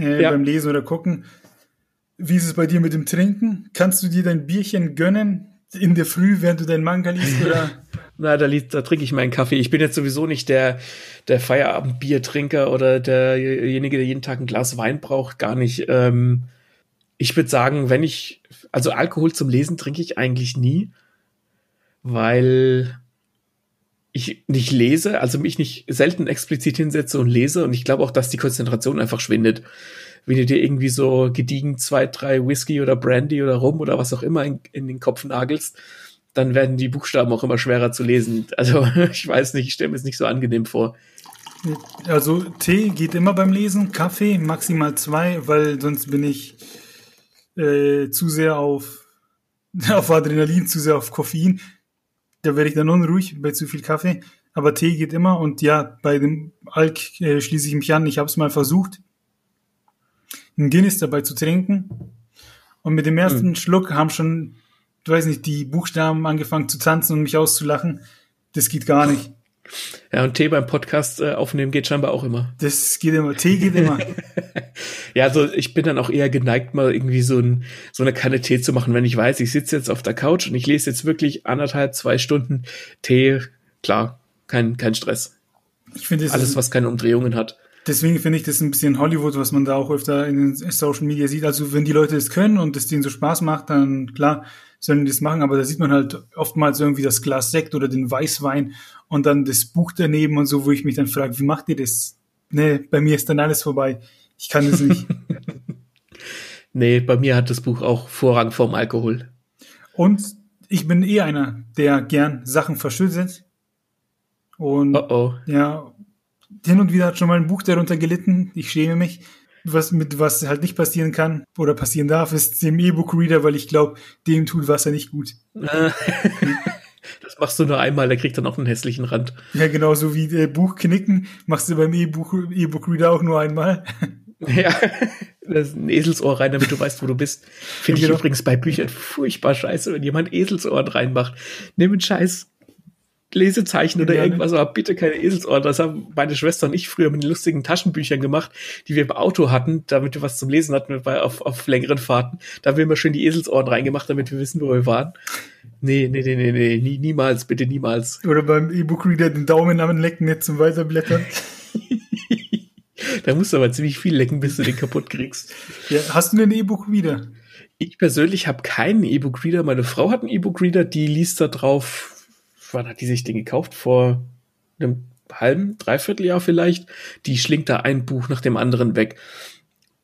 äh, ja. beim Lesen oder Gucken. Wie ist es bei dir mit dem Trinken? Kannst du dir dein Bierchen gönnen in der Früh, während du dein Manga liest? Oder? [LAUGHS] Na, da, da trinke ich meinen Kaffee. Ich bin jetzt sowieso nicht der, der Feierabendbiertrinker oder derjenige, der jeden Tag ein Glas Wein braucht, gar nicht. Ähm, ich würde sagen, wenn ich, also Alkohol zum Lesen trinke ich eigentlich nie, weil ich nicht lese, also mich nicht selten explizit hinsetze und lese und ich glaube auch, dass die Konzentration einfach schwindet. Wenn du dir irgendwie so gediegen zwei, drei Whisky oder Brandy oder Rum oder was auch immer in, in den Kopf nagelst, dann werden die Buchstaben auch immer schwerer zu lesen. [LAUGHS] Also ich weiß nicht, ich stelle mir es nicht so angenehm vor. Also Tee geht immer beim Lesen, Kaffee maximal zwei, weil sonst bin ich äh, zu sehr auf, [LAUGHS] auf Adrenalin, zu sehr auf Koffein da werde ich dann unruhig bei zu viel Kaffee. Aber Tee geht immer und ja, bei dem Alk äh, schließe ich mich an. Ich habe es mal versucht, einen Guinness dabei zu trinken. Und mit dem ersten mhm. Schluck haben schon, du weiß nicht, die Buchstaben angefangen zu tanzen und mich auszulachen. Das geht gar nicht. Ja, und Tee beim Podcast äh, aufnehmen geht scheinbar auch immer. Das geht immer. Tee geht immer. [LAUGHS] ja, also ich bin dann auch eher geneigt, mal irgendwie so, ein, so eine Kanne Tee zu machen, wenn ich weiß, ich sitze jetzt auf der Couch und ich lese jetzt wirklich anderthalb, zwei Stunden Tee. Klar, kein, kein Stress. Ich finde alles, was keine Umdrehungen hat. Deswegen finde ich das ein bisschen Hollywood, was man da auch öfter in den Social Media sieht. Also wenn die Leute das können und es denen so Spaß macht, dann klar sollen die das machen. Aber da sieht man halt oftmals irgendwie das Glas Sekt oder den Weißwein und dann das Buch daneben und so, wo ich mich dann frage, wie macht ihr das? Nee, bei mir ist dann alles vorbei. Ich kann das nicht. [LAUGHS] nee, bei mir hat das Buch auch Vorrang vorm Alkohol. Und ich bin eh einer, der gern Sachen verschüttet. Und oh oh. ja, hin und wieder hat schon mal ein Buch darunter gelitten. Ich schäme mich. Was mit was halt nicht passieren kann oder passieren darf, ist dem E-Book-Reader, weil ich glaube, dem tut Wasser nicht gut. [LAUGHS] das machst du nur einmal, der kriegt dann auch einen hässlichen Rand. Ja, genau, so wie der Buch knicken, machst du beim E-Book-Reader auch nur einmal. [LAUGHS] Ja, das ist ein Eselsohr rein, damit du weißt, wo du bist. Finde ich genau. übrigens bei Büchern furchtbar scheiße, wenn jemand Eselsohren reinmacht. Nimm einen Scheiß Lesezeichen oder ja, irgendwas, aber bitte keine Eselsohren. Das haben meine Schwester und ich früher mit den lustigen Taschenbüchern gemacht, die wir im Auto hatten, damit wir was zum Lesen hatten bei, auf, auf längeren Fahrten. Da haben wir immer schön die Eselsohren reingemacht, damit wir wissen, wo wir waren. Nee, nee, nee, nee, nee, nie, niemals, bitte niemals. Oder beim E-Book-Reader den Daumen am Lecken nicht zum Weiterblättern. [LAUGHS] da musst du aber ziemlich viel lecken, bis du den kaputt kriegst. Ja, hast du den E-Book-Reader? Ich persönlich habe keinen E-Book-Reader. Meine Frau hat einen E-Book-Reader, die liest da drauf wann hat die sich den gekauft? Vor einem halben, dreiviertel Jahr vielleicht. Die schlingt da ein Buch nach dem anderen weg.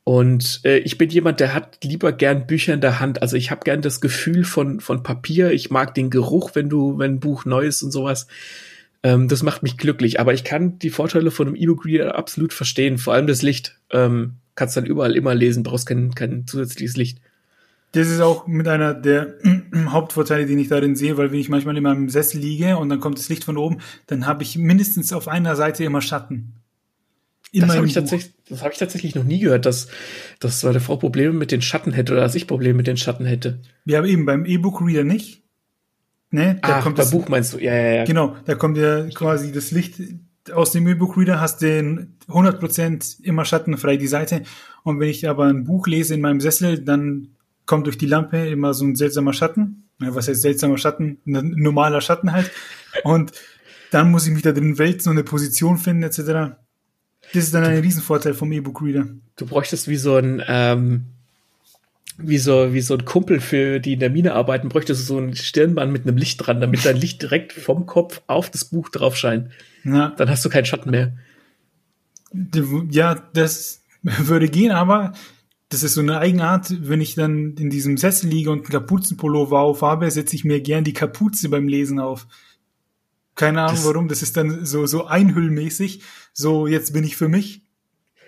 Und äh, ich bin jemand, der hat lieber gern Bücher in der Hand. Also ich habe gern das Gefühl von, von Papier. Ich mag den Geruch, wenn du, wenn ein Buch neu ist und sowas. Ähm, das macht mich glücklich. Aber ich kann die Vorteile von einem E-Book-Reader absolut verstehen. Vor allem das Licht. Ähm, kannst dann überall immer lesen, brauchst kein, kein zusätzliches Licht. Das ist auch mit einer der [CLEARS THROAT] Hauptvorteile, die ich darin sehe, weil wenn ich manchmal in meinem Sessel liege und dann kommt das Licht von oben, dann habe ich mindestens auf einer Seite immer Schatten. Immer das habe ich, tatsächlich, das hab ich tatsächlich noch nie gehört, dass, dass meine Frau Probleme mit den Schatten hätte oder dass ich Probleme mit den Schatten hätte. Wir haben eben beim E-Book-Reader nicht. Ne? Da Ach, kommt das Buch meinst du? Ja, ja, ja. Genau, da kommt ja quasi das Licht aus dem E-Book-Reader, hast den 100% immer schattenfrei die Seite. Und wenn ich aber ein Buch lese in meinem Sessel, dann kommt durch die Lampe immer so ein seltsamer Schatten. Was heißt seltsamer Schatten? Ein normaler Schatten halt. Und dann muss ich mich da drin wälzen und eine Position finden, etc. Das ist dann ein Riesenvorteil vom E-Book-Reader. Du bräuchtest wie so ein, ähm, wie so, wie so ein Kumpel für die in der Mine arbeiten, bräuchtest du so ein Stirnband mit einem Licht dran, damit dein Licht direkt vom Kopf auf das Buch drauf scheint. Ja. Dann hast du keinen Schatten mehr. Ja, das [LAUGHS] würde gehen, aber das ist so eine Eigenart, wenn ich dann in diesem Sessel liege und einen Kapuzenpullover aufhabe, setze ich mir gern die Kapuze beim Lesen auf. Keine Ahnung das, warum, das ist dann so, so einhüllmäßig. So, jetzt bin ich für mich.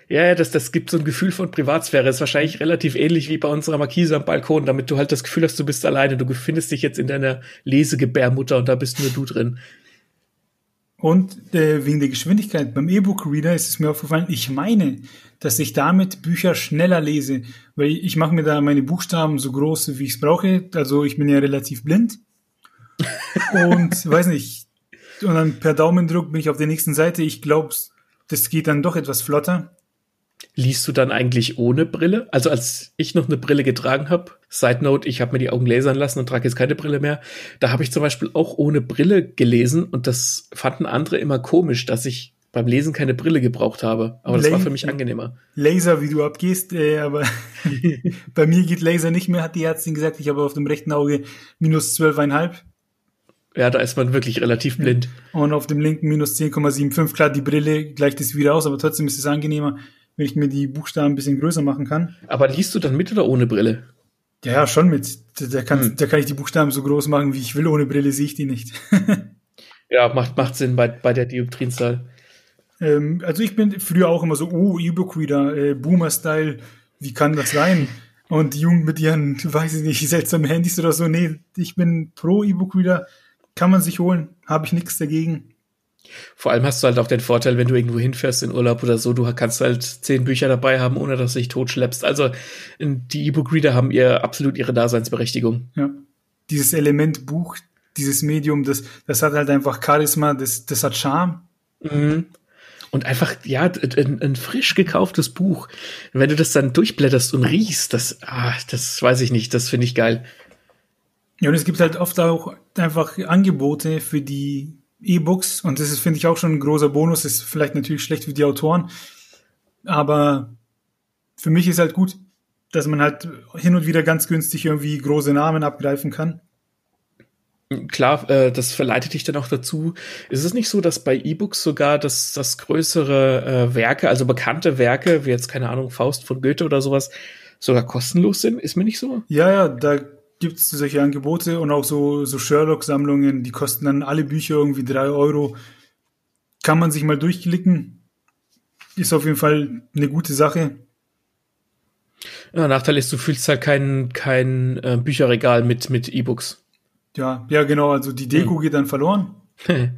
Ja, das, das gibt so ein Gefühl von Privatsphäre. Das ist wahrscheinlich relativ ähnlich wie bei unserer Markise am Balkon, damit du halt das Gefühl hast, du bist alleine. Du befindest dich jetzt in deiner Lesegebärmutter und da bist nur du drin. Und äh, wegen der Geschwindigkeit beim E-Book-Reader ist es mir aufgefallen, ich meine, dass ich damit Bücher schneller lese, weil ich mache mir da meine Buchstaben so groß, wie ich es brauche. Also ich bin ja relativ blind. und [LAUGHS] weiß nicht. Und dann per Daumendruck bin ich auf der nächsten Seite. Ich glaube, das geht dann doch etwas flotter. Liest du dann eigentlich ohne Brille? Also als ich noch eine Brille getragen habe, Side Note, ich habe mir die Augen lasern lassen und trage jetzt keine Brille mehr. Da habe ich zum Beispiel auch ohne Brille gelesen und das fanden andere immer komisch, dass ich beim Lesen keine Brille gebraucht habe. Aber das La war für mich angenehmer. Laser, wie du abgehst, äh, aber [LAUGHS] bei mir geht Laser nicht mehr, hat die Ärztin gesagt. Ich habe auf dem rechten Auge minus zwölfeinhalb. Ja, da ist man wirklich relativ blind. Und auf dem linken minus 10,75. Klar, die Brille gleicht es wieder aus, aber trotzdem ist es angenehmer, wenn ich mir die Buchstaben ein bisschen größer machen kann. Aber liest du dann mit oder ohne Brille? Ja, ja, schon mit. Da, kann, hm. da kann ich die Buchstaben so groß machen, wie ich will. Ohne Brille sehe ich die nicht. [LAUGHS] ja, macht, macht Sinn bei, bei der Dioptrienzahl. Ähm, also ich bin früher auch immer so, oh, E-Book-Reader, äh, Boomer-Style, wie kann das sein? Und die Jugend mit ihren, weiß ich nicht, seltsamen Handys oder so. Nee, ich bin pro E-Book-Reader, kann man sich holen, habe ich nichts dagegen. Vor allem hast du halt auch den Vorteil, wenn du irgendwo hinfährst in Urlaub oder so, du kannst halt zehn Bücher dabei haben, ohne dass du dich totschleppst. Also die E-Book-Reader haben ihr absolut ihre Daseinsberechtigung. Ja. Dieses Element Buch, dieses Medium, das, das hat halt einfach Charisma, das, das hat Charme. Mhm. Und einfach, ja, ein, ein, frisch gekauftes Buch. Wenn du das dann durchblätterst und riechst, das, ah, das weiß ich nicht, das finde ich geil. Ja, und es gibt halt oft auch einfach Angebote für die E-Books und das ist, finde ich, auch schon ein großer Bonus. Ist vielleicht natürlich schlecht für die Autoren, aber für mich ist halt gut, dass man halt hin und wieder ganz günstig irgendwie große Namen abgreifen kann. Klar, äh, das verleitet dich dann auch dazu. Ist es nicht so, dass bei E-Books sogar das, das größere äh, Werke, also bekannte Werke, wie jetzt, keine Ahnung, Faust von Goethe oder sowas, sogar kostenlos sind? Ist mir nicht so? Ja, ja, da gibt es solche Angebote und auch so, so Sherlock-Sammlungen, die kosten dann alle Bücher irgendwie drei Euro. Kann man sich mal durchklicken. Ist auf jeden Fall eine gute Sache. Ja, Nachteil ist, du fühlst halt kein, kein äh, Bücherregal mit, mit E-Books. Ja, ja, genau. Also die Deko hm. geht dann verloren. [LAUGHS]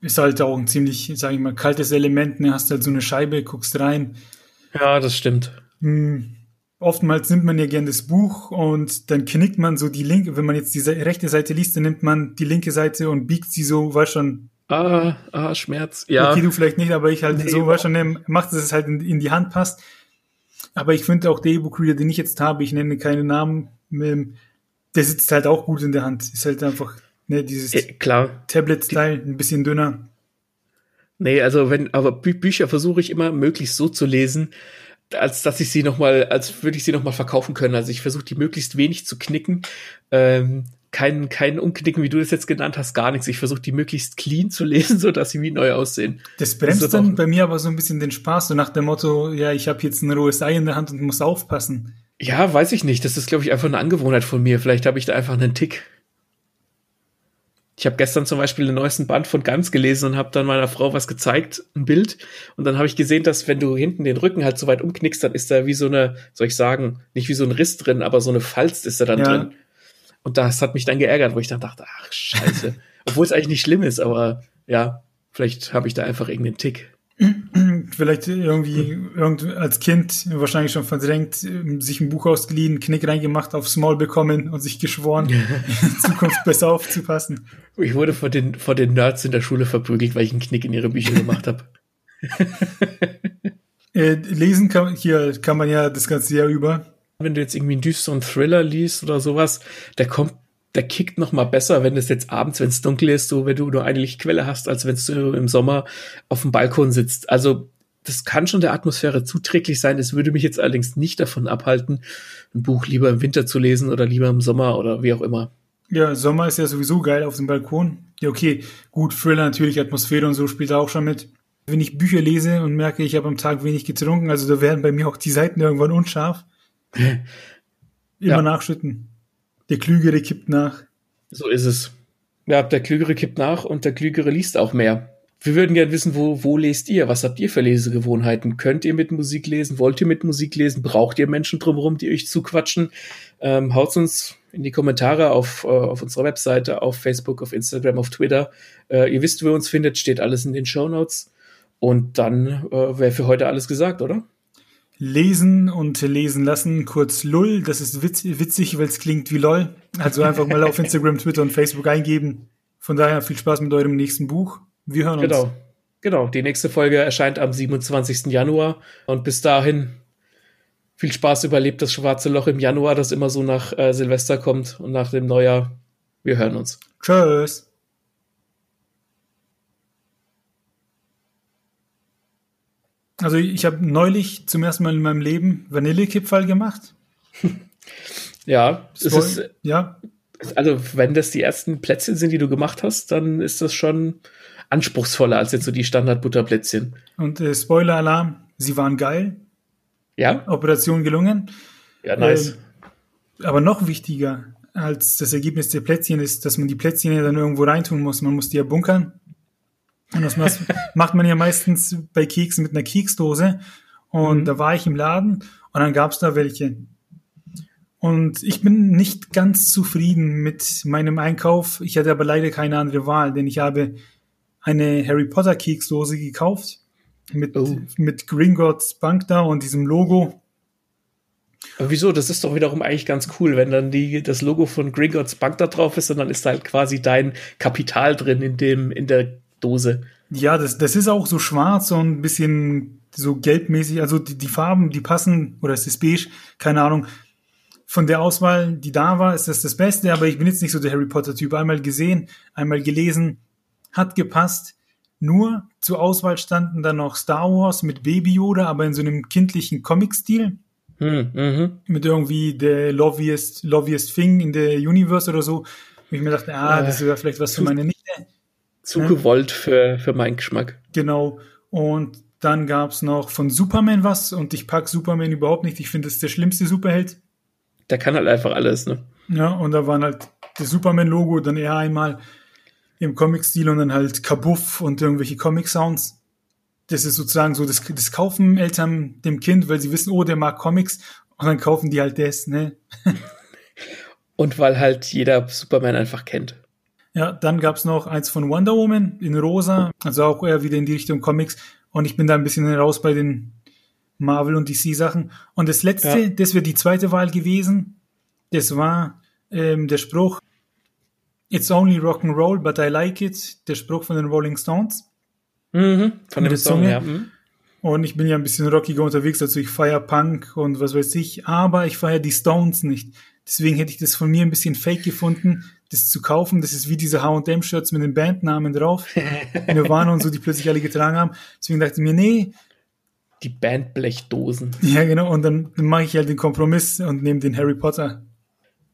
ist halt auch ein ziemlich, sag ich mal, kaltes Element. Ne? Hast halt so eine Scheibe, guckst rein. Ja, das stimmt. Hm oftmals nimmt man ja gern das Buch und dann knickt man so die linke, wenn man jetzt die rechte Seite liest, dann nimmt man die linke Seite und biegt sie so, weiß schon. Ah, ah, Schmerz, ja. Okay, du vielleicht nicht, aber ich halt nee, so, weiß schon, macht, dass es halt in, in die Hand passt. Aber ich finde auch der E-Book-Reader, den ich jetzt habe, ich nenne keine Namen, ähm, der sitzt halt auch gut in der Hand. Ist halt einfach, ne, dieses äh, Tablet-Style, ein bisschen dünner. Nee, also wenn, aber Bü Bücher versuche ich immer möglichst so zu lesen, als dass ich sie noch mal, als würde ich sie noch mal verkaufen können. Also ich versuche die möglichst wenig zu knicken. Ähm, kein, kein Umknicken, wie du das jetzt genannt hast, gar nichts. Ich versuche die möglichst clean zu [LAUGHS] lesen, so dass sie wie neu aussehen. Das bremst das dann bei mir aber so ein bisschen den Spaß, so nach dem Motto, ja, ich habe jetzt ein rohes Ei in der Hand und muss aufpassen. Ja, weiß ich nicht. Das ist, glaube ich, einfach eine Angewohnheit von mir. Vielleicht habe ich da einfach einen Tick. Ich habe gestern zum Beispiel den neuesten Band von Ganz gelesen und habe dann meiner Frau was gezeigt, ein Bild. Und dann habe ich gesehen, dass wenn du hinten den Rücken halt so weit umknickst, dann ist da wie so eine, soll ich sagen, nicht wie so ein Riss drin, aber so eine Falz ist da dann ja. drin. Und das hat mich dann geärgert, wo ich dann dachte, ach scheiße. [LAUGHS] Obwohl es eigentlich nicht schlimm ist, aber ja, vielleicht habe ich da einfach irgendeinen Tick. Vielleicht irgendwie irgend als Kind wahrscheinlich schon verdrängt, sich ein Buch ausgeliehen, Knick reingemacht, aufs Maul bekommen und sich geschworen, [LAUGHS] in Zukunft besser aufzupassen. Ich wurde vor den, vor den Nerds in der Schule verprügelt, weil ich einen Knick in ihre Bücher gemacht habe. [LAUGHS] äh, lesen kann, hier kann man ja das ganze Jahr über. Wenn du jetzt irgendwie einen düsteren Thriller liest oder sowas, der kommt der kickt noch mal besser, wenn es jetzt abends, wenn es dunkel ist, so wenn du nur eine Lichtquelle hast, als wenn du im Sommer auf dem Balkon sitzt. Also das kann schon der Atmosphäre zuträglich sein. Es würde mich jetzt allerdings nicht davon abhalten, ein Buch lieber im Winter zu lesen oder lieber im Sommer oder wie auch immer. Ja, Sommer ist ja sowieso geil auf dem Balkon. Ja, okay, gut, Thriller natürlich, Atmosphäre und so spielt da auch schon mit. Wenn ich Bücher lese und merke, ich habe am Tag wenig getrunken, also da werden bei mir auch die Seiten irgendwann unscharf. [LAUGHS] Immer ja. nachschütten. Der Klügere kippt nach. So ist es. Ja, der Klügere kippt nach und der Klügere liest auch mehr. Wir würden gerne wissen, wo, wo lest ihr? Was habt ihr für Lesegewohnheiten? Könnt ihr mit Musik lesen? Wollt ihr mit Musik lesen? Braucht ihr Menschen drumherum, die euch zuquatschen? Ähm, haut uns in die Kommentare auf, äh, auf unserer Webseite, auf Facebook, auf Instagram, auf Twitter. Äh, ihr wisst, wo ihr uns findet, steht alles in den Show Notes. Und dann äh, wäre für heute alles gesagt, oder? Lesen und lesen lassen, kurz LUL. Das ist witz, witzig, weil es klingt wie LOL. Also einfach mal auf Instagram, Twitter und Facebook eingeben. Von daher viel Spaß mit eurem nächsten Buch. Wir hören uns. Genau. Genau, die nächste Folge erscheint am 27. Januar und bis dahin viel Spaß überlebt das schwarze Loch im Januar, das immer so nach äh, Silvester kommt und nach dem Neujahr. Wir hören uns. Tschüss. Also ich habe neulich zum ersten Mal in meinem Leben Vanillekipferl gemacht. [LAUGHS] ja, es Spoil ist, ja, also wenn das die ersten Plätzchen sind, die du gemacht hast, dann ist das schon anspruchsvoller als jetzt so die Standard-Butterplätzchen. und äh, Spoiler-Alarm, sie waren geil. Ja? Operation gelungen. Ja, nice. Ähm, aber noch wichtiger als das Ergebnis der Plätzchen ist, dass man die Plätzchen ja dann irgendwo reintun muss. Man muss die ja bunkern. Und das macht man ja meistens bei Keksen mit einer Keksdose. Und Mhm. da war ich im Laden und dann gab's da welche. Und ich bin nicht ganz zufrieden mit meinem Einkauf. Ich hatte aber leider keine andere Wahl, denn ich habe eine Harry Potter Keksdose gekauft mit, Oh. mit Gringotts Bank da und diesem Logo. Aber wieso? Das ist doch wiederum eigentlich ganz cool, wenn dann die, das Logo von Gringotts Bank da drauf ist und dann ist da halt quasi dein Kapital drin in dem, in der Dose. Ja, das, das ist auch so schwarz und ein bisschen so gelbmäßig. Also die, die Farben, die passen, oder es ist beige, keine Ahnung. Von der Auswahl, die da war, ist das das Beste, aber ich bin jetzt nicht so der Harry Potter-Typ. Einmal gesehen, einmal gelesen, hat gepasst. Nur zur Auswahl standen dann noch Star Wars mit Baby Yoda, aber in so einem kindlichen Comic-Stil. Hm, mhm. Mit irgendwie der Loviest, Loviest Thing in der Universe oder so. Und ich mir dachte, ah, das wäre vielleicht was für meine Nichte. Zu Ja. gewollt für, für meinen Geschmack. Genau. Und dann gab's noch von Superman was und ich pack Superman überhaupt nicht. Ich finde, das ist der schlimmste Superheld. Der kann halt einfach alles, ne? Ja, und da waren halt das Superman-Logo, dann eher einmal im Comic-Stil und dann halt Kabuff und irgendwelche Comic-Sounds. Das ist sozusagen so, das, das kaufen Eltern dem Kind, weil sie wissen, oh, der mag Comics und dann kaufen die halt das, ne? [LAUGHS] Und weil halt jeder Superman einfach kennt. Ja, dann gab's noch eins von Wonder Woman in rosa, also auch eher wieder in die Richtung Comics. Und ich bin da ein bisschen raus bei den Marvel und DC Sachen. Und das letzte, Ja. das wäre die zweite Wahl gewesen. Das war ähm, der Spruch It's only rock and roll, but I like it. Der Spruch von den Rolling Stones. Mhm. Von dem Song Zunge. her. Mhm. Und ich bin ja ein bisschen rockiger unterwegs, also ich feier Punk und was weiß ich, aber ich feier die Stones nicht. Deswegen hätte ich das von mir ein bisschen fake gefunden, das zu kaufen. Das ist wie diese H&M-Shirts mit den Bandnamen drauf. Nirvana und so, die plötzlich alle getragen haben. Deswegen dachte ich mir, nee, Die Bandblechdosen. ja genau, und dann, dann mache ich halt den Kompromiss und nehme den Harry Potter.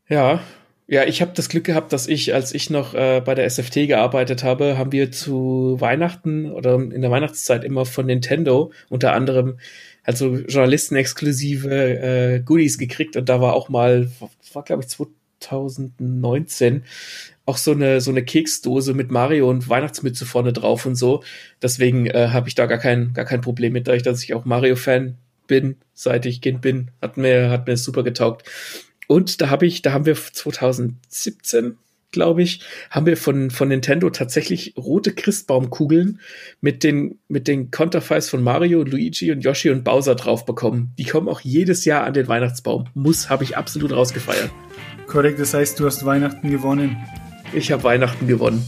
Ja. Ja, ich habe das Glück gehabt, dass ich, als ich noch äh, bei der SFT gearbeitet habe, haben wir zu Weihnachten oder in der Weihnachtszeit immer von Nintendo unter anderem also Journalisten-exklusive äh, Goodies gekriegt und da war auch mal, war glaube ich 2019, auch so eine so eine Keksdose mit Mario und Weihnachtsmütze vorne drauf und so. Deswegen äh, habe ich da gar kein gar kein Problem mit, dadurch, dass ich auch Mario-Fan bin, seit ich Kind bin, hat mir hat mir super getaugt. Und da habe ich, da haben wir 2017, glaube ich, haben wir von, von Nintendo tatsächlich rote Christbaumkugeln mit den, mit den Konterfeis von Mario, Luigi und Yoshi und Bowser drauf bekommen. Die kommen auch jedes Jahr an den Weihnachtsbaum. Muss, habe ich absolut rausgefeiert. Korrekt, das heißt, du hast Weihnachten gewonnen. Ich habe Weihnachten gewonnen.